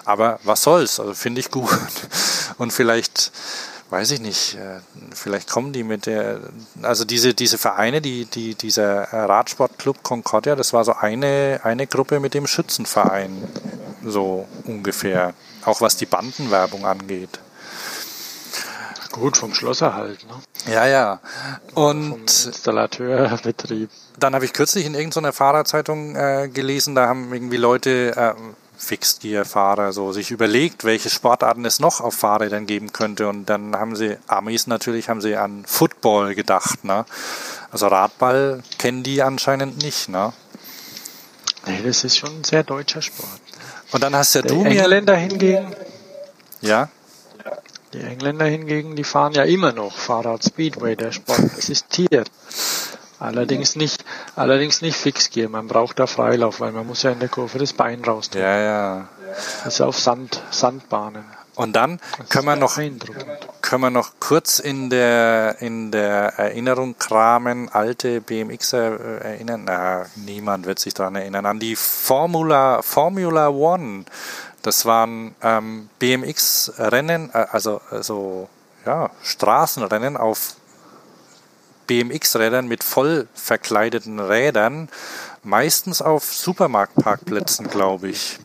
Aber was soll's? Also finde ich gut. [LAUGHS] Und vielleicht, weiß ich nicht, äh, vielleicht kommen die mit der, also diese, diese Vereine, die, die, dieser Radsportclub Concordia, das war so eine, eine Gruppe mit dem Schützenverein, so ungefähr. Auch was die Bandenwerbung angeht. Gut, vom Schlosser halt, ne? Ja, ja. Und vom Installateurbetrieb. Dann habe ich kürzlich in irgendeiner Fahrerzeitung äh, gelesen, da haben irgendwie Leute, äh, Fixed-Gear-Fahrer, so sich überlegt, welche Sportarten es noch auf Fahrrädern geben könnte. Und dann haben sie, Amis natürlich, haben sie an Football gedacht. Ne? Also Radball kennen die anscheinend nicht. Ne? Nee, das ist schon ein sehr deutscher Sport. Und dann hast ja du mir... Engländer hingegen... Ja? Die Engländer hingegen, die fahren ja immer noch Fahrrad Speedway, der Sport existiert. Allerdings nicht, allerdings nicht Fixgear. Man braucht da Freilauf, weil man muss ja in der Kurve das Bein raus Ja, ja. Also auf Sand, Sandbahnen. Und dann können wir noch, können wir noch kurz in der, in der Erinnerung kramen, alte BMX erinnern. Na, niemand wird sich daran erinnern. An die Formula, Formula One. Das waren ähm, BMX-Rennen, äh, also, also ja, Straßenrennen auf BMX-Rädern mit voll verkleideten Rädern, meistens auf Supermarktparkplätzen, glaube ich.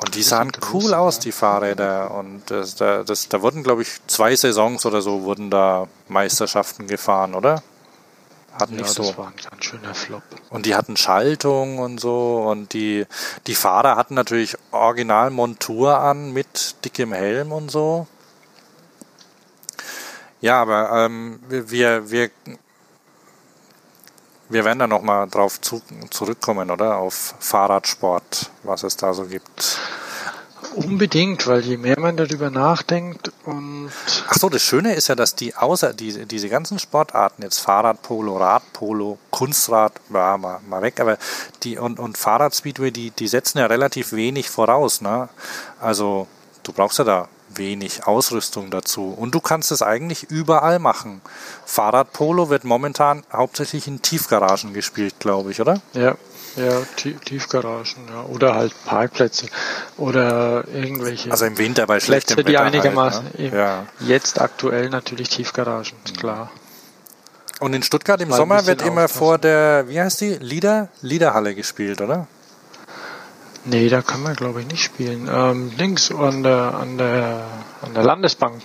Und die sahen cool aus, die Fahrräder. Und das, das, da wurden, glaube ich, zwei Saisons oder so wurden da Meisterschaften gefahren, oder? Hatten ja, nicht so. das war ein ganz schöner Flop. Und die hatten Schaltung und so. Und die, die Fahrer hatten natürlich original Montur an mit dickem Helm und so. Ja, aber ähm, wir, wir, wir werden da nochmal drauf zu, zurückkommen, oder? Auf Fahrradsport, was es da so gibt. Unbedingt, weil je mehr man darüber nachdenkt und. Ach so, das Schöne ist ja, dass die außer die, diese ganzen Sportarten, jetzt Fahrradpolo, Radpolo, Kunstrad, war mal, mal weg, aber die und, und Fahrradspeedway, die, die setzen ja relativ wenig voraus, ne? Also, du brauchst ja da wenig Ausrüstung dazu. Und du kannst es eigentlich überall machen. Fahrradpolo wird momentan hauptsächlich in Tiefgaragen gespielt, glaube ich, oder? Ja, ja, Tiefgaragen, ja. Oder halt Parkplätze oder irgendwelche. Also im Winter bei schlechtem Plätze, die einigermaßen. Halt, ne? ja. Jetzt aktuell natürlich Tiefgaragen, mhm. klar. Und in Stuttgart im Mal Sommer wird immer vor der, wie heißt die, Lieder, Liederhalle gespielt, oder? Nee, da kann man glaube ich nicht spielen. Ähm, links an der, an der, an der Landesbank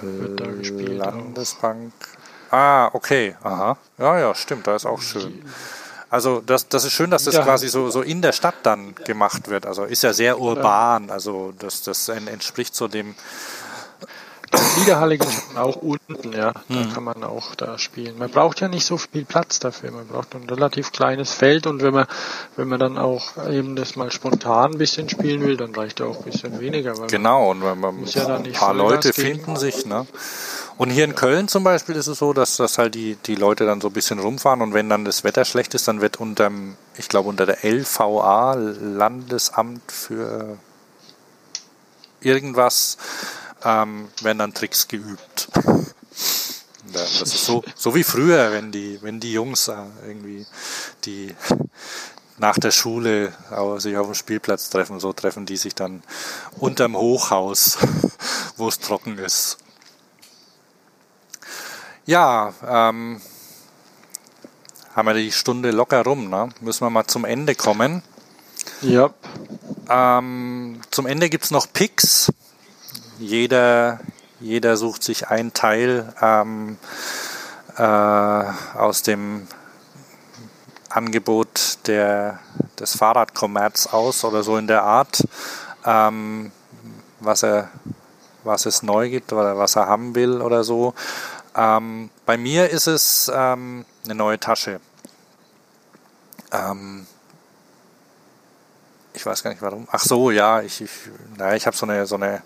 wird da gespielt. Landesbank. Auch. Ah, okay. Aha. Ja, ja, stimmt, da ist auch schön. Also das, das ist schön, dass das ja. quasi so, so in der Stadt dann gemacht wird. Also ist ja sehr urban. Also das, das entspricht so dem, Niederhalligen auch unten, ja. Da hm. kann man auch da spielen. Man braucht ja nicht so viel Platz dafür. Man braucht ein relativ kleines Feld und wenn man, wenn man dann auch eben das mal spontan ein bisschen spielen will, dann reicht ja auch ein bisschen weniger. genau, und wenn man muss ja dann ein paar Leute finden sich, ne? Und hier in Köln zum Beispiel ist es so, dass, dass halt die, die Leute dann so ein bisschen rumfahren und wenn dann das Wetter schlecht ist, dann wird unter, ich glaube unter der LVA, Landesamt für irgendwas, ähm, werden dann Tricks geübt. [LAUGHS] Das ist so, so wie früher, wenn die, wenn die Jungs äh, irgendwie die nach der Schule sich auf dem Spielplatz treffen, so treffen die sich dann unterm Hochhaus, [LAUGHS] wo es trocken ist. Ja, ähm, haben wir die Stunde locker rum, ne? Müssen wir mal zum Ende kommen. Ja. Ähm, zum Ende gibt's noch Picks jeder, jeder sucht sich ein Teil ähm, äh, aus dem Angebot der, des Fahrradkommerz aus oder so in der Art, ähm, was, er, was es neu gibt oder was er haben will oder so. Ähm, bei mir ist es ähm, eine neue Tasche. Ähm, ich weiß gar nicht warum. Ach so, ja, ich, ich, naja, ich habe so eine, so eine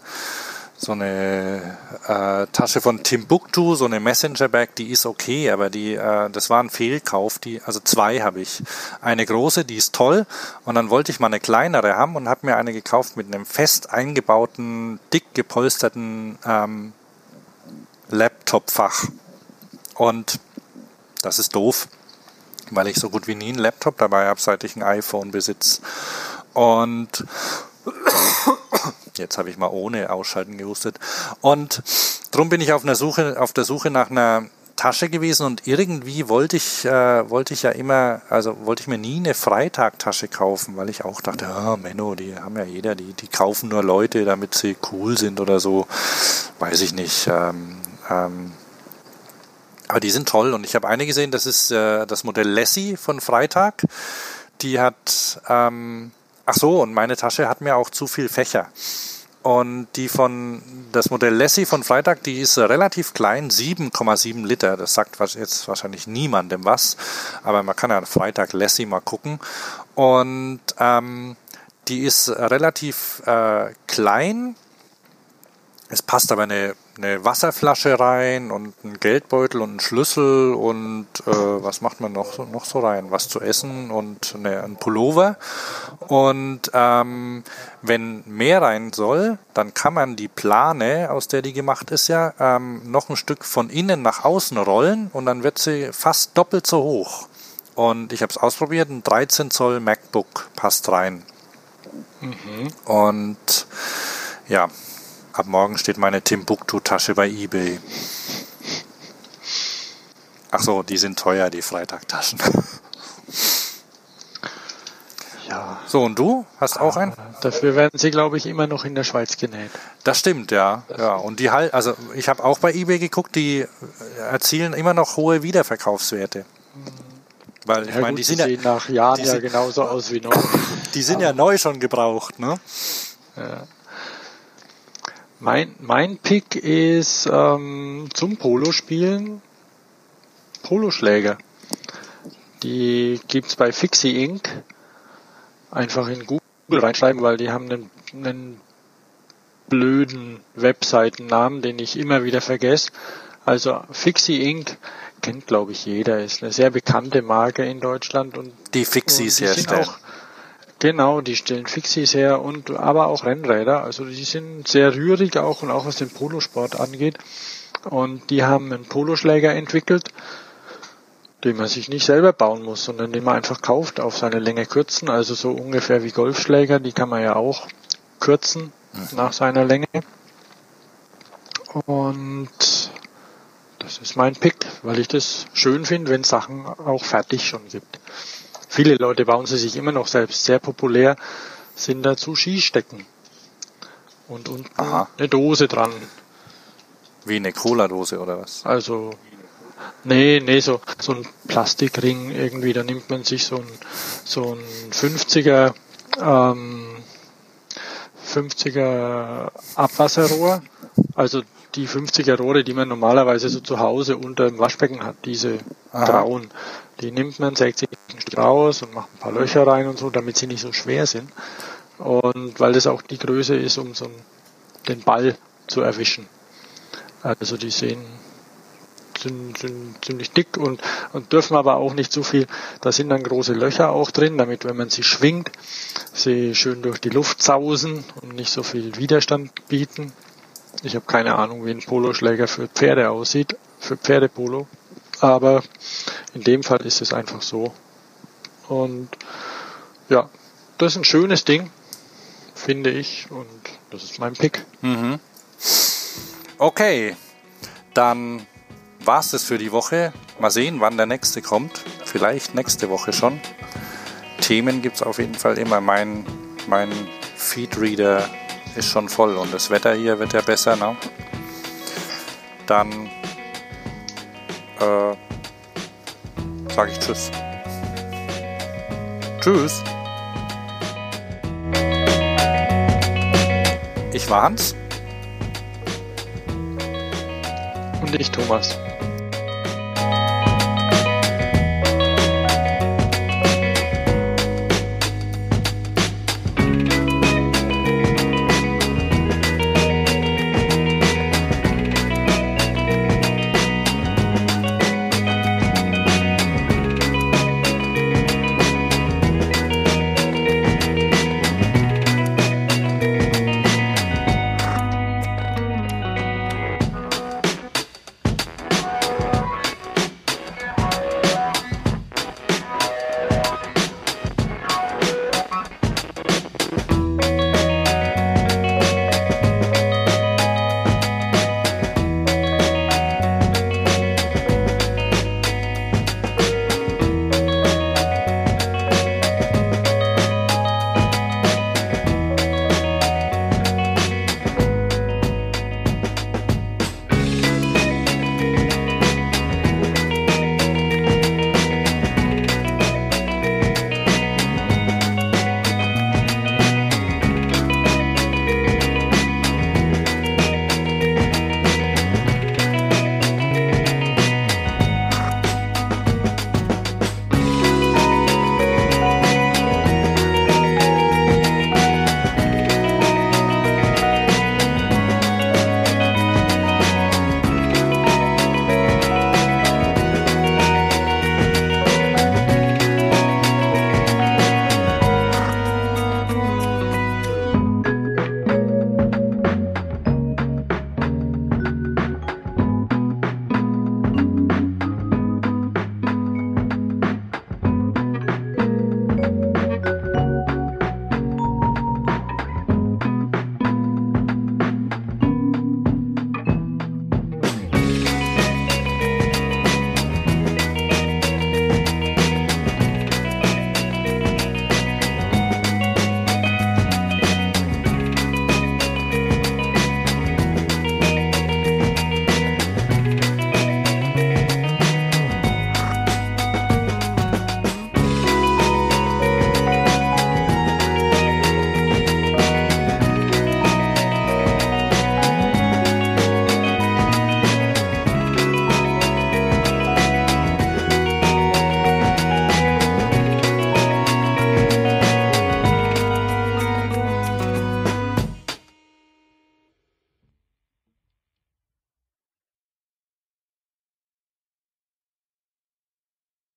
so eine äh, Tasche von Timbuktu, so eine Messenger-Bag, die ist okay, aber die, äh, das war ein Fehlkauf. Die, also zwei habe ich. Eine große, die ist toll, und dann wollte ich mal eine kleinere haben und habe mir eine gekauft mit einem fest eingebauten, dick gepolsterten ähm, Laptop-Fach. Und das ist doof, weil ich so gut wie nie einen Laptop dabei habe, seit ich ein iPhone besitze. Und Jetzt habe ich mal ohne Ausschalten gehustet. Und darum bin ich auf, einer Suche, auf der Suche nach einer Tasche gewesen und irgendwie wollte ich, äh, wollte ich ja immer, also wollte ich mir nie eine Freitagtasche kaufen, weil ich auch dachte, ah, Menno, die haben ja jeder, die, die kaufen nur Leute, damit sie cool sind oder so. Weiß ich nicht. Ähm, ähm, aber die sind toll und ich habe eine gesehen, das ist äh, das Modell Lassie von Freitag. Die hat ähm, Ach so, und meine Tasche hat mir auch zu viel Fächer. Und die von, das Modell Lassie von Freitag, die ist relativ klein, 7,7 Liter. Das sagt jetzt wahrscheinlich niemandem was. Aber man kann ja Freitag Lassie mal gucken. Und ähm, die ist relativ äh, klein. Es passt aber eine eine Wasserflasche rein und einen Geldbeutel und einen Schlüssel und äh, was macht man noch, noch so rein? Was zu essen und eine, ein Pullover. Und ähm, wenn mehr rein soll, dann kann man die Plane, aus der die gemacht ist, ja ähm, noch ein Stück von innen nach außen rollen und dann wird sie fast doppelt so hoch. Und ich habe es ausprobiert, ein 13 Zoll MacBook passt rein. Mhm. Und ja, Ab morgen steht meine Timbuktu-Tasche bei eBay. Ach so, die sind teuer, die Freitagtaschen. Ja. So, und du? Hast auch einen? Dafür werden sie, glaube ich, immer noch in der Schweiz genäht. Das stimmt, ja. ja. Und die halt, also ich habe auch bei eBay geguckt, die erzielen immer noch hohe Wiederverkaufswerte. Weil ich ja, meine, die sind ja nach Jahren ja genauso aus wie neu. [LAUGHS] Die sind ja neu schon gebraucht, ne? Ja. Mein, mein Pick ist ähm, zum Polospielen Poloschläger. Die gibt's bei Fixie Inc. Einfach in Google reinschreiben, weil die haben einen, einen blöden Webseitennamen, den ich immer wieder vergesse. Also Fixie Inc. kennt glaube ich jeder, ist eine sehr bekannte Marke in Deutschland und die Fixies herstellen. Auch, Genau, die stellen Fixies her und aber auch Rennräder. Also die sind sehr rührig auch und auch was den Polosport angeht. Und die haben einen Poloschläger entwickelt, den man sich nicht selber bauen muss, sondern den man einfach kauft, auf seine Länge kürzen. Also so ungefähr wie Golfschläger, die kann man ja auch kürzen mhm. nach seiner Länge. Und das ist mein Pick, weil ich das schön finde, wenn Sachen auch fertig schon gibt viele Leute bauen sie sich immer noch selbst. Sehr populär sind dazu Skistecken. Und unten Aha. eine Dose dran. Wie eine Cola-Dose oder was? Also, nee, nee, so, so ein Plastikring irgendwie, da nimmt man sich so ein, so ein 50er, ähm, 50er Abwasserrohr, also die 50er Rohre, die man normalerweise so zu Hause unter dem Waschbecken hat, diese Aha. grauen, die nimmt man, sägt sich ein Stück raus und macht ein paar Löcher rein und so, damit sie nicht so schwer sind. Und weil das auch die Größe ist, um so den Ball zu erwischen. Also die sehen sind, sind ziemlich dick und, und dürfen aber auch nicht so viel. Da sind dann große Löcher auch drin, damit wenn man sie schwingt, sie schön durch die Luft sausen und nicht so viel Widerstand bieten. Ich habe keine Ahnung, wie ein Poloschläger für Pferde aussieht, für Pferdepolo. Aber in dem Fall ist es einfach so. Und ja, das ist ein schönes Ding, finde ich. Und das ist mein Pick. Mhm. Okay, dann war's das für die Woche. Mal sehen, wann der nächste kommt. Vielleicht nächste Woche schon. Themen gibt's auf jeden Fall immer. Mein, mein Feedreader ist schon voll und das Wetter hier wird ja besser. Ne? Dann äh, sage ich Tschüss. Tschüss. Ich war Hans. Und ich, Thomas.